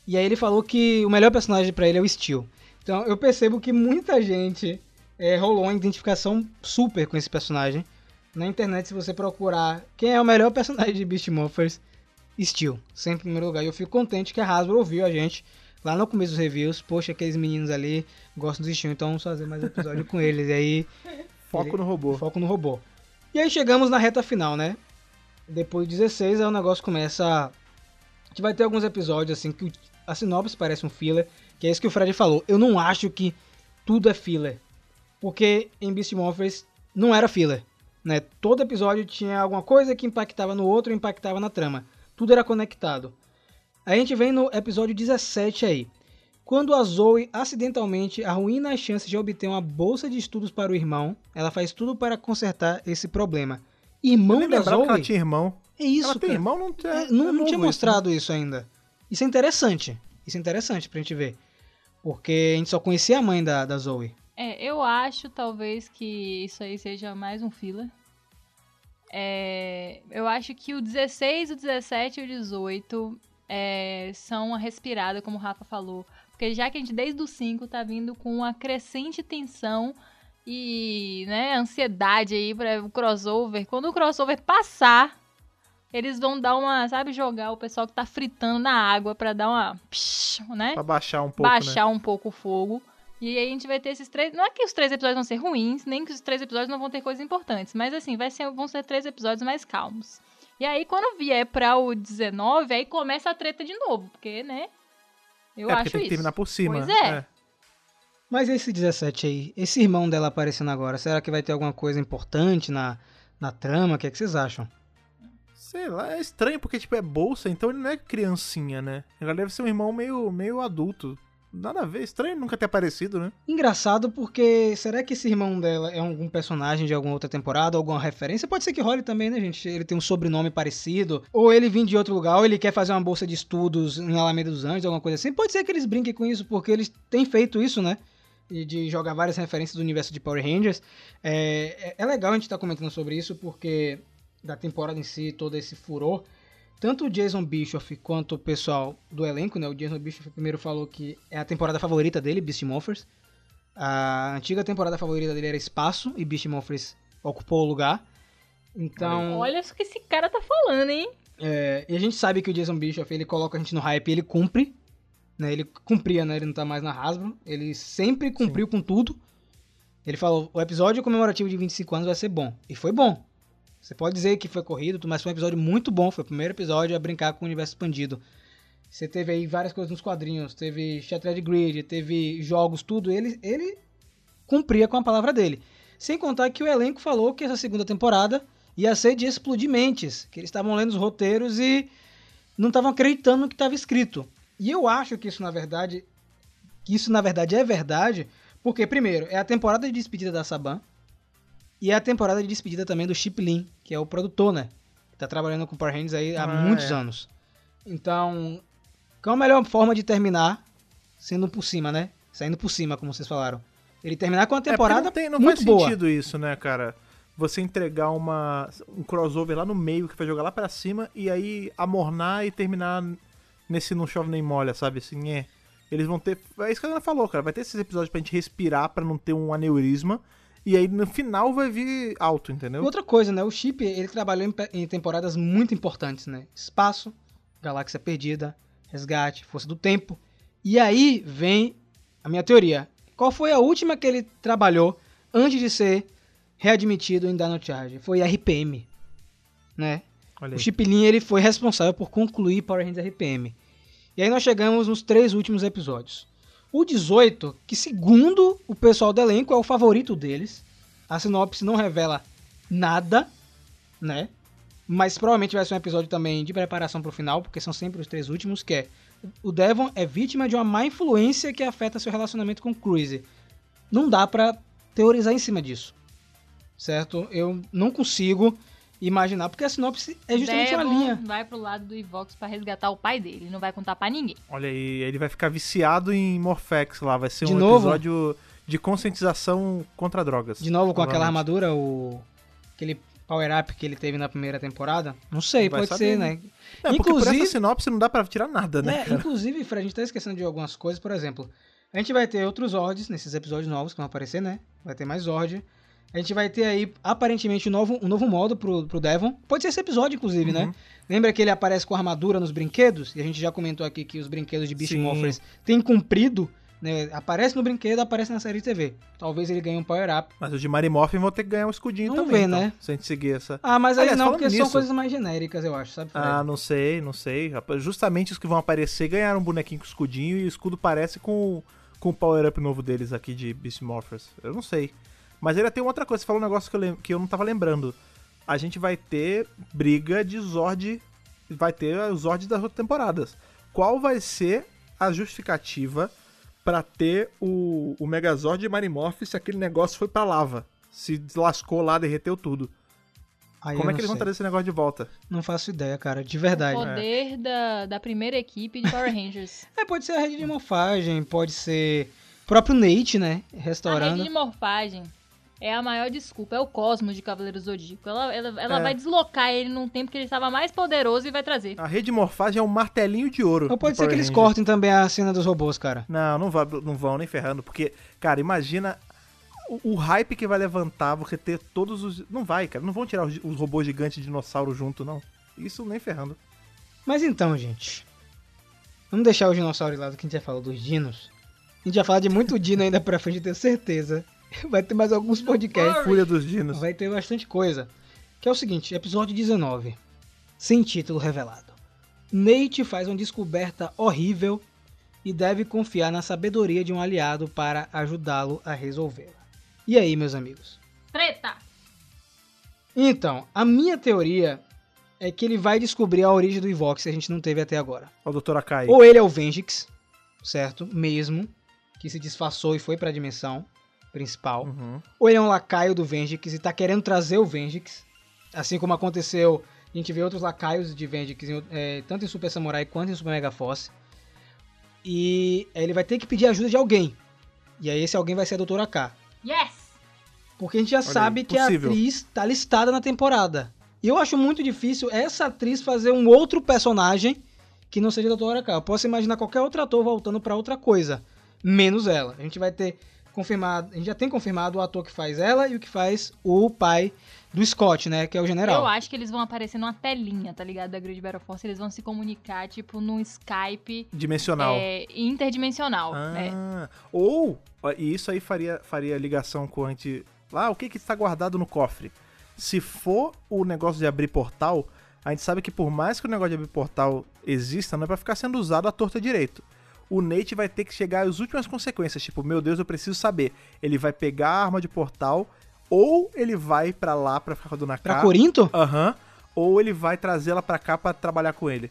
E aí ele falou que o melhor personagem para ele é o Steel. Então eu percebo que muita gente é, rolou uma identificação super com esse personagem. Na internet, se você procurar quem é o melhor personagem de Beast Morphers, Steel, sempre em primeiro lugar. E eu fico contente que a Hasbro ouviu a gente lá no começo dos reviews. Poxa, aqueles meninos ali gostam do Steel, então vamos fazer mais episódio com eles. E aí. Foco ele, no robô. Foco no robô. E aí chegamos na reta final, né? Depois de 16, aí o negócio começa. A gente vai ter alguns episódios assim que a sinopse parece um filler, que é isso que o Fred falou. Eu não acho que tudo é filler. Porque em Beast Morphers não era filler. Né? Todo episódio tinha alguma coisa que impactava no outro impactava na trama. Tudo era conectado. A gente vem no episódio 17 aí. Quando a Zoe acidentalmente arruína as chances de obter uma bolsa de estudos para o irmão, ela faz tudo para consertar esse problema. Irmão da Zoe? que ela tinha irmão. É isso, ela tem irmão? Não, tinha, É, não, não tinha novo isso, mostrado isso ainda. Isso é interessante. Isso é interessante pra gente ver. Porque a gente só conhecia a mãe da, da Zoe. É, eu acho talvez que isso aí seja mais um filler. É, eu acho que o 16, o 17 e o 18 é, são uma respirada, como o Rafa falou. Porque já que a gente, desde o 5, tá vindo com uma crescente tensão e né, ansiedade aí para o crossover. Quando o crossover passar, eles vão dar uma, sabe, jogar o pessoal que tá fritando na água pra dar uma, psh, né? Pra baixar um pouco, né? baixar um pouco o fogo. E aí a gente vai ter esses três. Não é que os três episódios vão ser ruins, nem que os três episódios não vão ter coisas importantes. Mas assim, vai ser, vão ser três episódios mais calmos. E aí, quando vier pra o 19, aí começa a treta de novo. Porque, né? Eu é, acho tem que isso. terminar por cima. Pois é. Mas esse 17 aí, esse irmão dela aparecendo agora, será que vai ter alguma coisa importante na, na trama? O que, é que vocês acham? Sei lá, é estranho porque, tipo, é bolsa, então ele não é criancinha, né? Ele deve ser um irmão meio, meio adulto. Nada a ver, estranho nunca ter aparecido, né? Engraçado porque será que esse irmão dela é algum personagem de alguma outra temporada, alguma referência? Pode ser que role também, né, gente? Ele tem um sobrenome parecido, ou ele vem de outro lugar, ou ele quer fazer uma bolsa de estudos em Alameda dos Anjos, alguma coisa assim. Pode ser que eles brinquem com isso, porque eles têm feito isso, né? De jogar várias referências do universo de Power Rangers. É, é- é legal a gente estar comentando sobre isso, porque da temporada em si, todo esse furor. Tanto o Jason Bischoff quanto o pessoal do elenco, né? O Jason Bischoff primeiro falou que é a temporada favorita dele, Beast Morphers. A antiga temporada favorita dele era Espaço e Beast Morphers ocupou o lugar. Então, Olha isso que esse cara tá falando, hein? é, e a gente sabe que o Jason Bischoff, ele coloca a gente no hype e ele cumpre. Né? Ele cumpria, né? Ele não tá mais na Hasbro. Ele sempre cumpriu com tudo. Ele falou, o episódio comemorativo de 25 anos vai ser bom. E foi bom. Você pode dizer que foi corrido, mas foi um episódio muito bom. Foi o primeiro episódio a brincar com o universo expandido. Você teve aí várias coisas nos quadrinhos. Teve Shattered Grid, teve jogos, tudo. Ele, ele cumpria com a palavra dele. Sem contar que o elenco falou que essa segunda temporada ia ser de explodir mentes. Que eles estavam lendo os roteiros e não estavam acreditando no que estava escrito. E eu acho que isso, na verdade, que isso, na verdade, é verdade. Porque, primeiro, é a temporada de despedida da Saban. E é a temporada de despedida também do Chip Lin, que é o produtor, né? Que tá trabalhando com Power Rangers aí há Ah, muitos é. anos. Então, qual a melhor forma de terminar sendo por cima, né? Saindo por cima, como vocês falaram. Ele terminar com uma É, temporada não, tem, não muito faz boa. sentido isso, né, cara? Você entregar uma, um crossover lá no meio que vai jogar lá pra cima e aí amornar e terminar nesse não chove nem molha, sabe? Assim, é. Eles vão ter. É isso que a Ana falou, cara. Vai ter esses episódios pra gente respirar, pra não ter um aneurisma. E aí no final vai vir alto, entendeu? Outra coisa, né? O Chip, ele trabalhou em, temporadas muito importantes, né? Espaço, Galáxia Perdida, Resgate, Força do Tempo. E aí vem a minha teoria. Qual foi a última que ele trabalhou antes de ser readmitido em Dino Charge? Foi RPM, né? O. Chip Lin, ele foi responsável por concluir Power Rangers RPM. E aí nós chegamos nos três últimos episódios. O 18, que segundo o pessoal do elenco é o favorito deles. A sinopse não revela nada, né? Mas provavelmente vai ser um episódio também de preparação pro final, porque são sempre os três últimos, que é o Devon é vítima de uma má influência que afeta seu relacionamento com Cruise. Não dá pra teorizar em cima disso. Certo? Eu não consigo imaginar, porque a sinopse é justamente uma Devon linha. vai pro lado do Ivox pra resgatar o pai dele. Não vai contar pra ninguém. Olha aí, ele vai ficar viciado em Morphex lá. Vai ser De um novo? episódio de conscientização contra drogas. De novo com aquela armadura, o aquele power-up que ele teve na primeira temporada. Não sei, Vai pode saber, ser, né? né? Não, porque por Inclusive- essa sinopse não dá pra tirar nada, né? É, inclusive, Fred, a gente tá esquecendo de algumas coisas, por exemplo. A gente vai ter outros Zords nesses episódios novos que vão aparecer, né? Vai ter mais Zord. A gente vai ter aí, aparentemente, um novo, um novo modo pro, pro Devon. Pode ser esse episódio, inclusive, né? Uhum. Lembra que ele aparece com armadura nos brinquedos? E a gente já comentou aqui que os brinquedos de Beast Sim. Morphers têm cumprido, né? Aparece no brinquedo, aparece na série de TV. Talvez ele ganhe um power-up. Mas os de Marimorphin vão ter que ganhar um escudinho Vamos também, ver, então, né? Se a gente seguir essa... Ah, mas aí Aliás, não, porque são nisso- coisas mais genéricas, eu acho, sabe, Fred? Ah, não sei, não sei. Justamente os que vão aparecer ganharam um bonequinho com escudinho e o escudo parece com, com o power-up novo deles aqui de Beast Morphers. Eu não sei. Mas ainda tem outra coisa, você falou um negócio que eu, que eu não tava lembrando. A gente vai ter briga de Zord, vai ter os Zords das outras temporadas. Qual vai ser a justificativa pra ter o, o Megazord de Marimorph se aquele negócio foi pra lava? Se lascou lá, derreteu tudo. Aí Como é que eles vão sei. trazer esse negócio de volta? Não faço ideia, cara, de verdade. O poder da, da primeira equipe de Power Rangers. É, pode ser a rede de morfagem, pode ser o próprio Nate, né? A Restaurando. rede de morfagem é a maior desculpa. É o Cosmos de Cavaleiro Zodíaco. Ela, ela, ela É. vai deslocar ele num tempo que ele estava mais poderoso e vai trazer. A rede de morfagem é um martelinho de ouro. Ou pode ser Power que eles Ranger. cortem também a cena dos robôs, cara. Não, não, vai, não vão nem ferrando, porque, cara, imagina o, o hype que vai levantar você ter todos os. Não vai, cara, não vão tirar os, os robôs gigantes de dinossauro junto, não. Isso nem ferrando. Mas então, gente. Vamos deixar o dinossauro de lado que a gente já falou dos dinos. A gente vai falar de muito dino ainda pra frente, eu tenho certeza. Vai ter mais alguns podcasts. Fúria dos dinos. Vai ter bastante coisa. Que é o seguinte, episódio 19. Sem título revelado. Nate faz uma descoberta horrível e deve confiar na sabedoria de um aliado para ajudá-lo a resolvê-la. E aí, meus amigos? Treta! Então, a minha teoria é que ele vai descobrir a origem do Evox que a gente não teve até agora. O Dr. Akai. Ou ele é o Vengix, certo? Mesmo, que se disfarçou e foi para a dimensão principal. Uhum. Ou ele é um lacaio do Vengix e tá querendo trazer o Vengix. Assim como aconteceu, a gente vê outros lacaios de Vengix, é, tanto em Super Samurai quanto em Super Mega Force. E ele vai ter que pedir ajuda de alguém. E aí esse alguém vai ser a Doutora K. Yes! Porque a gente já aí, sabe que a atriz tá listada na temporada. E eu acho muito difícil essa atriz fazer um outro personagem que não seja a Doutora K. Eu posso imaginar qualquer outro ator voltando pra outra coisa, menos ela. A gente vai ter confirmado, a gente já tem confirmado o ator que faz ela e o que faz o pai do Scott, né, que é o general. Eu acho que eles vão aparecer numa telinha, tá ligado? Da Grid Battle Force. Eles vão se comunicar, tipo, num Skype Dimensional. é, interdimensional. né? Ah, ou, ó, e isso aí faria, faria ligação com a gente. Lá, o que que está guardado no cofre? Se for o negócio de abrir portal, a gente sabe que por mais que o negócio de abrir portal exista, não é pra ficar sendo usado à torta direito. O Nate vai ter que chegar às últimas consequências, tipo, meu Deus, eu preciso saber. Ele vai pegar a arma de portal, ou ele vai pra lá pra ficar com a Dona Pra K. Corinto? Aham. Ou ele vai trazê-la pra cá pra trabalhar com ele.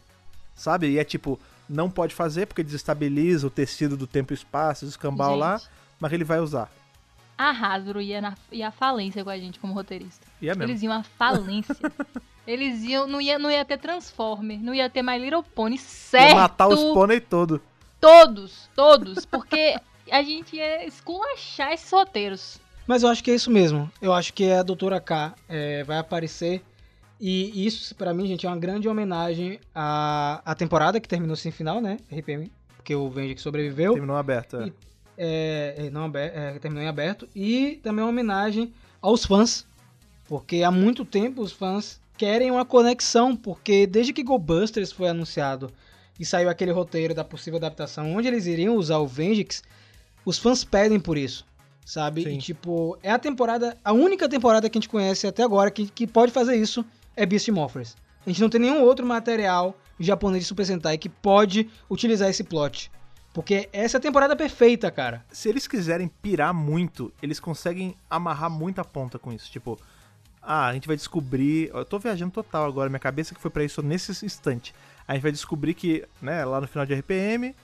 Sabe? E é tipo, não pode fazer porque desestabiliza o tecido do tempo e espaço, o escambau Gente, lá, mas ele vai usar. A Hasbro ia, na, ia à falência com a gente como roteirista. E é mesmo. Eles iam à falência. Eles iam, não ia, não ia ter Transformer, não ia ter My Little Pony, Ia certo? matar os pônei todo. Todos, todos, porque a gente ia esculachar esses roteiros. Mas eu acho que é isso mesmo. Eu acho que a Doutora K é, vai aparecer. E isso, pra mim, gente, é uma grande homenagem à, à temporada que terminou sem final, né? RPM. Porque o Vengix sobreviveu. Terminou aberto. é. E- É, é, não aber- é, terminou em aberto. E também uma homenagem aos fãs. Porque há muito tempo os fãs querem uma conexão. Porque desde que GoBusters foi anunciado e saiu aquele roteiro da possível adaptação onde eles iriam usar o Vengix, os fãs pedem por isso. Sabe? Sim. E tipo, é a temporada, a única temporada que a gente conhece até agora que, que pode fazer isso é Beast Morphers. A gente não tem nenhum outro material japonês de Super Sentai que pode utilizar esse plot. Porque essa é a temporada perfeita, cara. Se eles quiserem pirar muito, eles conseguem amarrar muita ponta com isso. Tipo, ah, a gente vai descobrir. Eu tô viajando total agora, minha cabeça que foi pra isso nesse instante. A gente vai descobrir que, né, lá no final de RPM,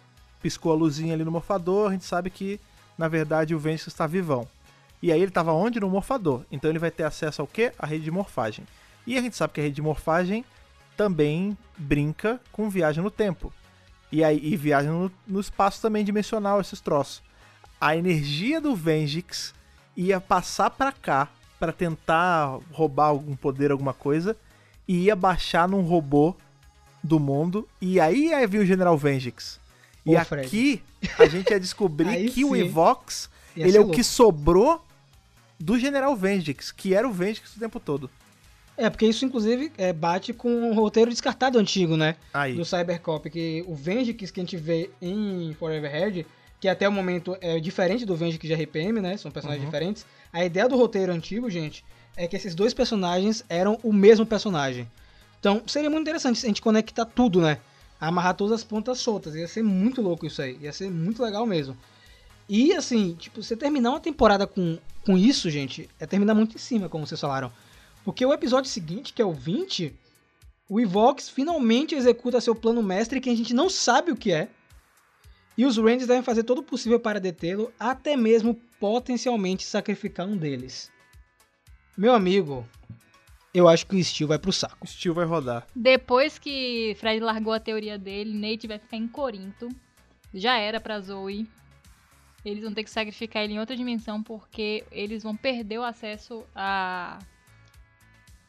piscou a luzinha ali no morfador, a gente sabe que, na verdade, o Ventus está vivão. E aí ele tava onde? No morfador. Então ele vai ter acesso ao quê? A rede de morfagem. E a gente sabe que a rede de morfagem também brinca com viagem no tempo. E aí e viagem no, no espaço também dimensional, esses troços. A energia do Vengix ia passar pra cá pra tentar roubar algum poder, alguma coisa, e ia baixar num robô do mundo. E aí ia vir o General Vengix. E Ô, aqui a gente ia descobrir Aí que o sim. Evox Ia ele é o louco. que sobrou do General Vengix, que era o Vengix o tempo todo. É, porque isso, inclusive, é, bate com o roteiro descartado antigo, né? Aí. Do Cybercop, que o Vengix que a gente vê em Forever Head, que até o momento é diferente do Vengix de RPM, né? São personagens Uhum. diferentes. A ideia do roteiro antigo, gente, é que esses dois personagens eram o mesmo personagem. Então, seria muito interessante se a gente conectar tudo, né? Amarrar todas as pontas soltas. Ia ser muito louco isso aí. Ia ser muito legal mesmo. E, assim, tipo, você terminar uma temporada com, com isso, gente, é terminar muito em cima, como vocês falaram. Porque o episódio seguinte, que é o 20, o Evox finalmente executa seu plano mestre que a gente não sabe o que é. E os Rangers devem fazer todo o possível para detê-lo, até mesmo potencialmente sacrificar um deles. Meu amigo, eu acho que o Steel vai pro saco. O Steel vai rodar. Depois que Fred largou a teoria dele, Nate vai ficar em Corinto. Já era pra Zoe. Eles vão ter que sacrificar ele em outra dimensão porque eles vão perder o acesso a.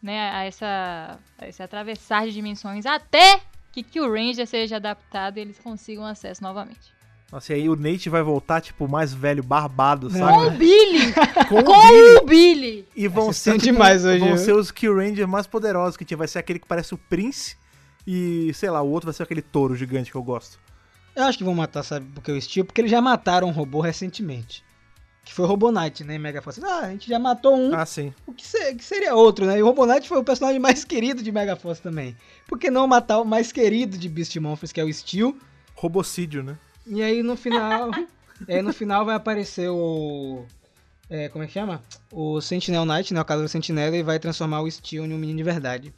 Né, a essa. A esse atravessar de dimensões até que, que o Ranger seja adaptado e eles consigam acesso novamente. Nossa, e aí o Nate vai voltar, tipo, mais velho, barbado, Não. sabe? Com o Billy! Com o Com Billy. o Billy! E vão ser ser, tipo, demais hoje, vão viu? ser os Kill Rangers mais poderosos que tinha. Vai ser aquele que parece o Prince e, sei lá, o outro vai ser aquele touro gigante que eu gosto. Eu acho que vão matar, sabe, porque o Steel? Porque eles já mataram um robô recentemente. Que foi o Robonite, né, em Mega Force. Ah, a gente já matou um, Ah, sim. o que, se- que seria outro, né? E o Robonite foi o personagem mais querido de Mega Force também. Por que não matar o mais querido de Beast Morphers, que é o Steel? Robocídio, né? E aí no final. é, no final vai aparecer o. é, como é que chama? O Sentinel Knight, né? O caso do Sentinela, e vai transformar o Steel em um menino de verdade.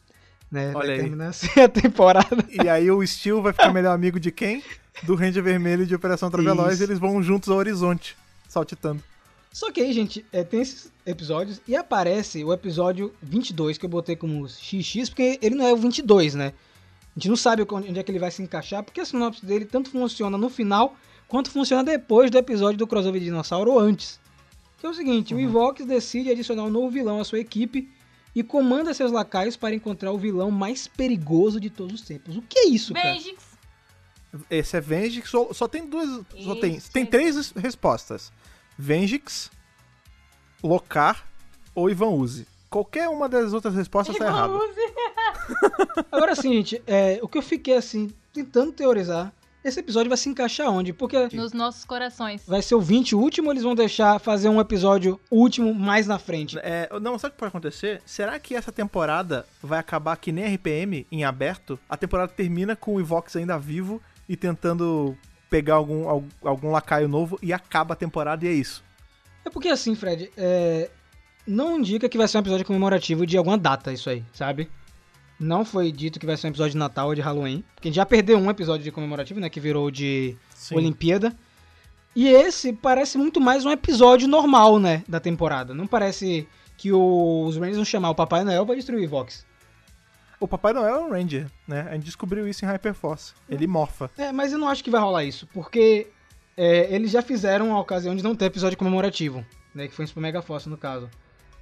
Né? Olha vai aí. terminar assim a temporada. E aí o Steel vai ficar melhor amigo de quem? Do Ranger Vermelho de Operação Traveloz e eles vão juntos ao horizonte, saltitando. Só que aí, gente, é, tem esses episódios e aparece o episódio 22, que eu botei como XX, porque ele não é o 22, né? A gente não sabe onde é que ele vai se encaixar, porque a sinopse dele tanto funciona no final, quanto funciona depois do episódio do crossover de dinossauro ou antes. Que é o seguinte, o Evox decide adicionar um novo vilão à sua equipe e comanda seus lacaios para encontrar o vilão mais perigoso de todos os tempos. O que é isso, cara? Vengix! Esse é Vengix, só, só tem duas. Só tem, Esse tem é- três res- respostas: Vengix, Locar ou Ivan Uzi. Qualquer uma das outras respostas tá errada. Agora sim, gente, é, o que eu fiquei assim, tentando teorizar, esse episódio vai se encaixar onde? Porque Nos nossos corações. vai ser o 20 o último ou eles vão deixar fazer um episódio último mais na frente? É, não, sabe o que pode acontecer? Será que essa temporada vai acabar que nem RPM em aberto? A temporada termina com o Evox ainda vivo e tentando pegar algum, al- algum lacaio novo e acaba a temporada e é isso. É porque assim, Fred, é, não indica que vai ser um episódio comemorativo de alguma data isso aí, sabe? Não foi dito que vai ser um episódio de Natal ou de Halloween. Porque a gente já perdeu um episódio de comemorativo, né? Que virou de Olimpíada. E esse parece muito mais um episódio normal, né? Da temporada. Não parece que os Rangers vão chamar o Papai Noel pra destruir o Vox. O Papai Noel é um Ranger, né? A gente descobriu isso em Hyperforce. Ele morfa. É, mas eu não acho que vai rolar isso, porque é, eles já fizeram a ocasião de não ter episódio comemorativo, né? Que foi em Super Mega Force, no caso.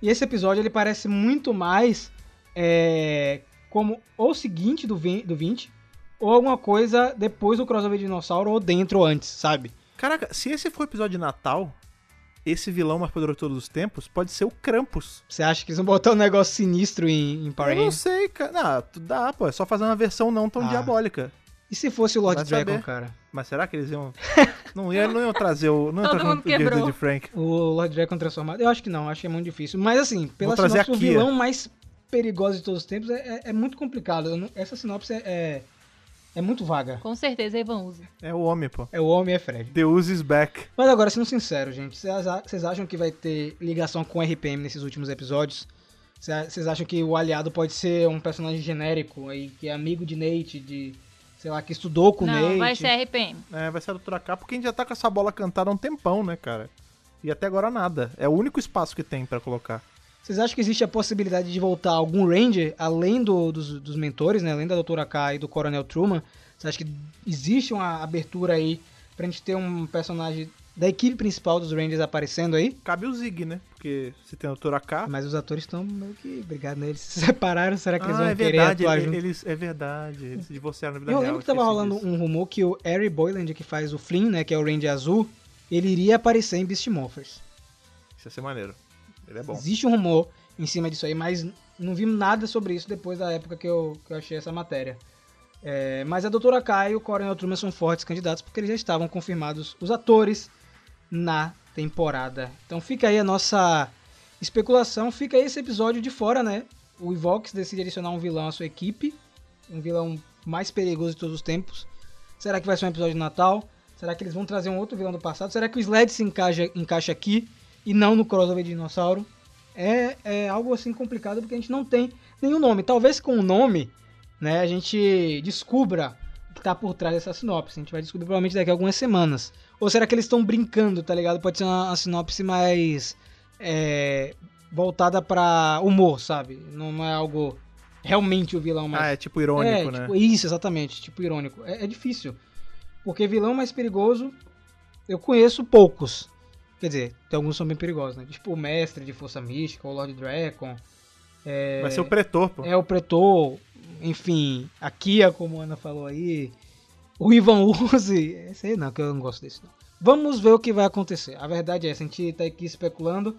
E esse episódio, ele parece muito mais é, como o seguinte do, vin- do 20, ou alguma coisa depois do crossover de dinossauro, ou dentro ou antes, sabe? Caraca, se esse for o episódio de Natal, esse vilão mais poderoso de todos os tempos pode ser o Krampus. Você acha que eles vão botar um negócio sinistro em, em Power Eu não sei, cara. Não, dá, pô. É só fazer uma versão não tão Ah. diabólica. E se fosse o Lord Vai Dragon, saber. cara? Mas será que eles iam. Não iam, não iam trazer o. Não iam Todo trazer mundo o quebrou. de Frank. O Lord Dragon transformado? Eu acho que não, acho que é muito difícil. Mas assim, pela sinopse, o vilão mais perigoso de todos os tempos é, é- é muito complicado. Não- essa sinopse é, é, é muito vaga. Com certeza, Ivan usa. É o homem, pô. É o homem e é Fred. The Uzi is back. Mas agora, sendo sincero, gente, vocês acham que vai ter ligação com o RPM nesses últimos episódios? Cê- Vocês acham que o aliado pode ser um personagem genérico aí, que é amigo de Nate, de. sei lá, que estudou com o Nate? Não, vai ser RPM. É, vai ser a Doutora K, porque a gente já tá com essa bola cantada há um tempão, né, cara? E até agora nada. É o único espaço que tem pra colocar. Vocês acham que existe a possibilidade de voltar algum Ranger, além do, dos, dos mentores, né? Além da Doutora K e do Coronel Truman? Você acha que existe uma abertura aí pra gente ter um personagem da equipe principal dos Rangers aparecendo aí? Cabe o Zig, né? Porque se tem a Doutora K. Mas os atores estão meio que brigados, né? Eles se separaram, será que eles vão ah, é querer verdade, atuar ele- eles, é verdade. Eles se divorciaram na vida Eu real. lembro que tava rolando disso. um rumor que o Harry Boyland, que faz o Flynn, né? Que é o Ranger azul, ele iria aparecer em Beast Morphers. Isso ia ser maneiro. Ele é bom. Existe um rumor em cima disso aí, mas não vi nada sobre isso depois da época que eu, que eu achei essa matéria. É, mas a Doutora Kai e o Coronel Truman são fortes candidatos porque eles já estavam confirmados os atores na temporada. Então fica aí a nossa especulação, fica aí esse episódio de fora, né? O Ivox decide adicionar um vilão à sua equipe, um vilão mais perigoso de todos os tempos. Será que vai ser um episódio de Natal? Será que eles vão trazer um outro vilão do passado? Será que o Sled se encaixa, encaixa aqui e não no crossover de dinossauro? É, é algo assim complicado porque a gente não tem nenhum nome. Talvez com o nome, né, a gente descubra o que tá por trás dessa sinopse. A gente vai descobrir provavelmente daqui a algumas semanas. Ou será que eles estão brincando, tá ligado? Pode ser uma, uma sinopse mais é, voltada pra humor, sabe? Não, não é algo realmente o vilão mais Ah, é tipo irônico, é, né? tipo, isso, exatamente, tipo irônico. É, é difícil. Porque vilão mais perigoso, eu conheço poucos. Quer dizer, tem alguns que são bem perigosos, né? Tipo o Mestre de Força Mística, o Lord Dragon. É, Vai ser o Pretor, pô. é o Pretor, enfim, a Kia, como a Ana falou aí. O Ivan Uzi. Aí não, que eu não gosto desse não. Vamos ver o que vai acontecer. A verdade é essa, a gente tá aqui especulando.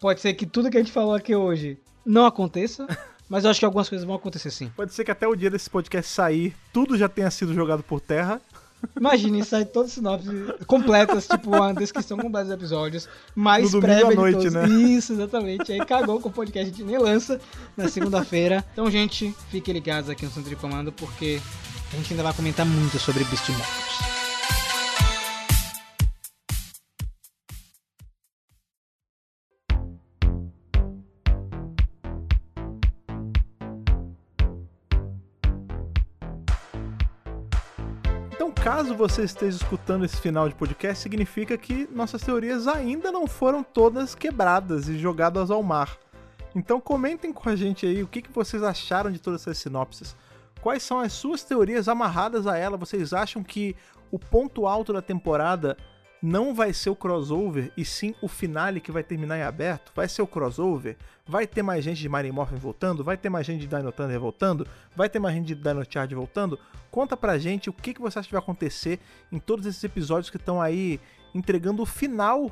Pode ser que tudo que a gente falou aqui hoje não aconteça, mas eu acho que algumas coisas vão acontecer sim. Pode ser que até o dia desse podcast sair, tudo já tenha sido jogado por terra. Imagine, sai todas as sinopses completas, tipo uma descrição completa dos episódios, mais No prévia à de noite, todos. né? Isso, exatamente. Aí cagou com o podcast, a gente nem lança na segunda-feira. Então, gente, fiquem ligados aqui no Centro de Comando, porque a gente ainda vai comentar muito sobre Beast Morphers. Caso você esteja escutando esse final de podcast, significa que nossas teorias ainda não foram todas quebradas e jogadas ao mar. Então, comentem com a gente aí o que, que vocês acharam de todas essas sinopses. Quais são as suas teorias amarradas a ela? Vocês acham que o ponto alto da temporada não vai ser o crossover e sim o finale que vai terminar em aberto? Vai ser o crossover? Vai ter mais gente de Mighty Morphin voltando? Vai ter mais gente de Dino Thunder voltando? Vai ter mais gente de Dino Charge voltando? Conta pra gente o que, que você acha que vai acontecer em todos esses episódios que estão aí entregando o final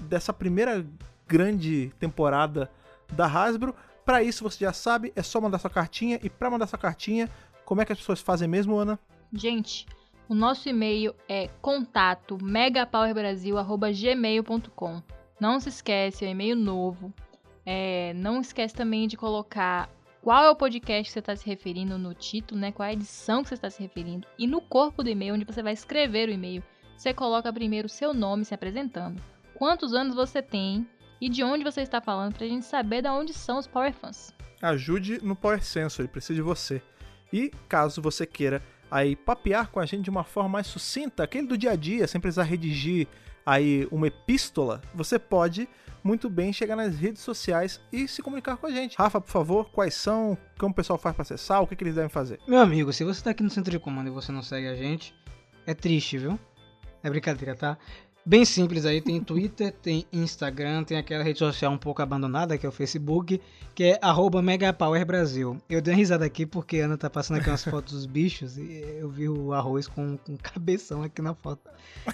dessa primeira grande temporada da Hasbro. Pra isso, você já sabe, é só mandar sua cartinha. E pra mandar sua cartinha, como é que as pessoas fazem mesmo, Ana? Gente, o nosso e-mail é contato megapowerbrasil@gmail.com. Não se esquece, é um e-mail novo. É, não esquece também de colocar qual é o podcast que você está se referindo no título, né? Qual é a edição que você está se referindo. E no corpo do e-mail, onde você vai escrever o e-mail, você coloca primeiro o seu nome se apresentando. Quantos anos você tem e de onde você está falando pra gente saber de onde são os Power Fans. ajude no Power Sensor, ele precisa de você. E caso você queira aí papear com a gente de uma forma mais sucinta, aquele do dia a dia, sem precisar redigir aí uma epístola, você pode muito bem chegar nas redes sociais e se comunicar com a gente. Rafa, por favor, quais são, como o pessoal faz para acessar, o que, que eles devem fazer? Meu amigo, se você tá aqui no centro de comando e você não segue a gente, é triste, viu? É brincadeira, tá? Bem simples aí, tem Twitter, tem Instagram, tem aquela rede social um pouco abandonada, que é o Facebook, que é arroba MegaPowerBrasil. Eu dei uma risada aqui porque a Ana tá passando aqui umas fotos dos bichos e eu vi o arroz com, com cabeção aqui na foto.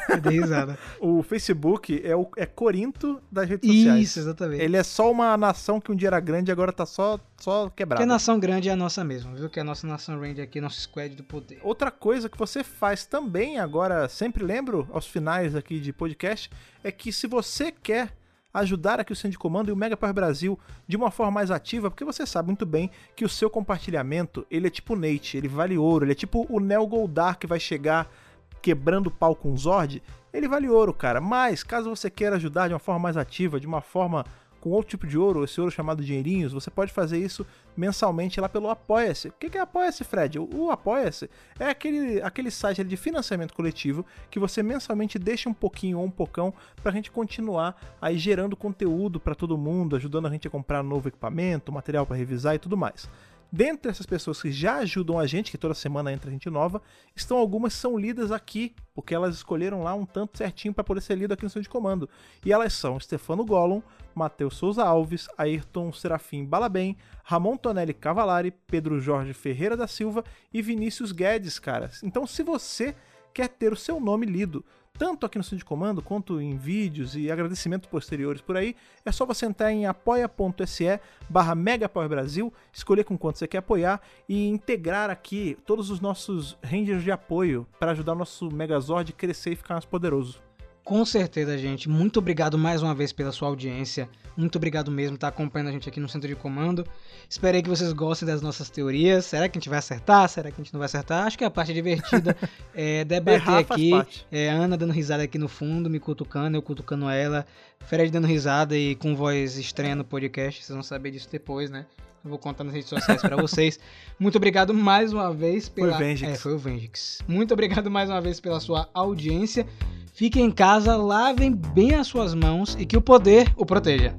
Eu dei risada. O Facebook é o é Corinto das redes sociais. Isso, exatamente. Ele é só uma nação que um dia era grande e agora tá só, só Porque quebrada. a nação grande é a nossa mesmo, viu? Que é a nossa nação range aqui, nosso squad do poder. Outra coisa que você faz também, agora sempre lembro aos finais aqui de podcast, é que se você quer ajudar aqui o Centro de Comando e o Mega Power Brasil de uma forma mais ativa, porque você sabe muito bem que o seu compartilhamento, ele é tipo o Nate, ele vale ouro, ele é tipo o Neo Goldar que vai chegar quebrando o pau com o Zord, ele vale ouro, cara. Mas, caso você queira ajudar de uma forma mais ativa, de uma forma com outro tipo de ouro, esse ouro chamado dinheirinhos, você pode fazer isso mensalmente lá pelo Apoia-se. O que é Apoia-se, Fred? O, Apoia-se é aquele, aquele site de financiamento coletivo que você mensalmente deixa um pouquinho ou um pocão para a gente continuar aí gerando conteúdo para todo mundo, ajudando a gente a comprar novo equipamento, material para revisar e tudo mais. Dentre essas pessoas que já ajudam a gente, que toda semana entra gente nova, estão algumas que são lidas aqui, porque elas escolheram lá um tanto certinho para poder ser lido aqui no seu de comando. E elas são Stefano Gollum, Matheus Souza Alves, Ayrton Serafim Balabem, Ramon Tonelli Cavalari, Pedro Jorge Ferreira da Silva e Vinícius Guedes, caras. Então, se você quer ter o seu nome lido tanto aqui no centro de comando quanto em vídeos e agradecimentos posteriores por aí, é só você entrar em apoia.se barra Brasil, escolher com quanto você quer apoiar e integrar aqui todos os nossos rangers de apoio para ajudar o nosso Megazord a crescer e ficar mais poderoso. Com certeza, gente. Muito obrigado mais uma vez pela sua audiência. Muito obrigado mesmo por estar acompanhando a gente aqui no Centro de Comando. Esperei que vocês gostem das nossas teorias. Será que a gente vai acertar? Será que a gente não vai acertar? Acho que a parte divertida é debater aqui. É Ana dando risada aqui no fundo, me cutucando, eu cutucando ela. Fred dando risada e com voz estranha no podcast. Vocês vão saber disso depois, né? Eu vou contar nas redes sociais para vocês. Muito obrigado mais uma vez pela. Foi o Vengix. É, foi o Vengix. Muito obrigado mais uma vez pela sua audiência. Fiquem em casa, lavem bem as suas mãos e que o poder o proteja.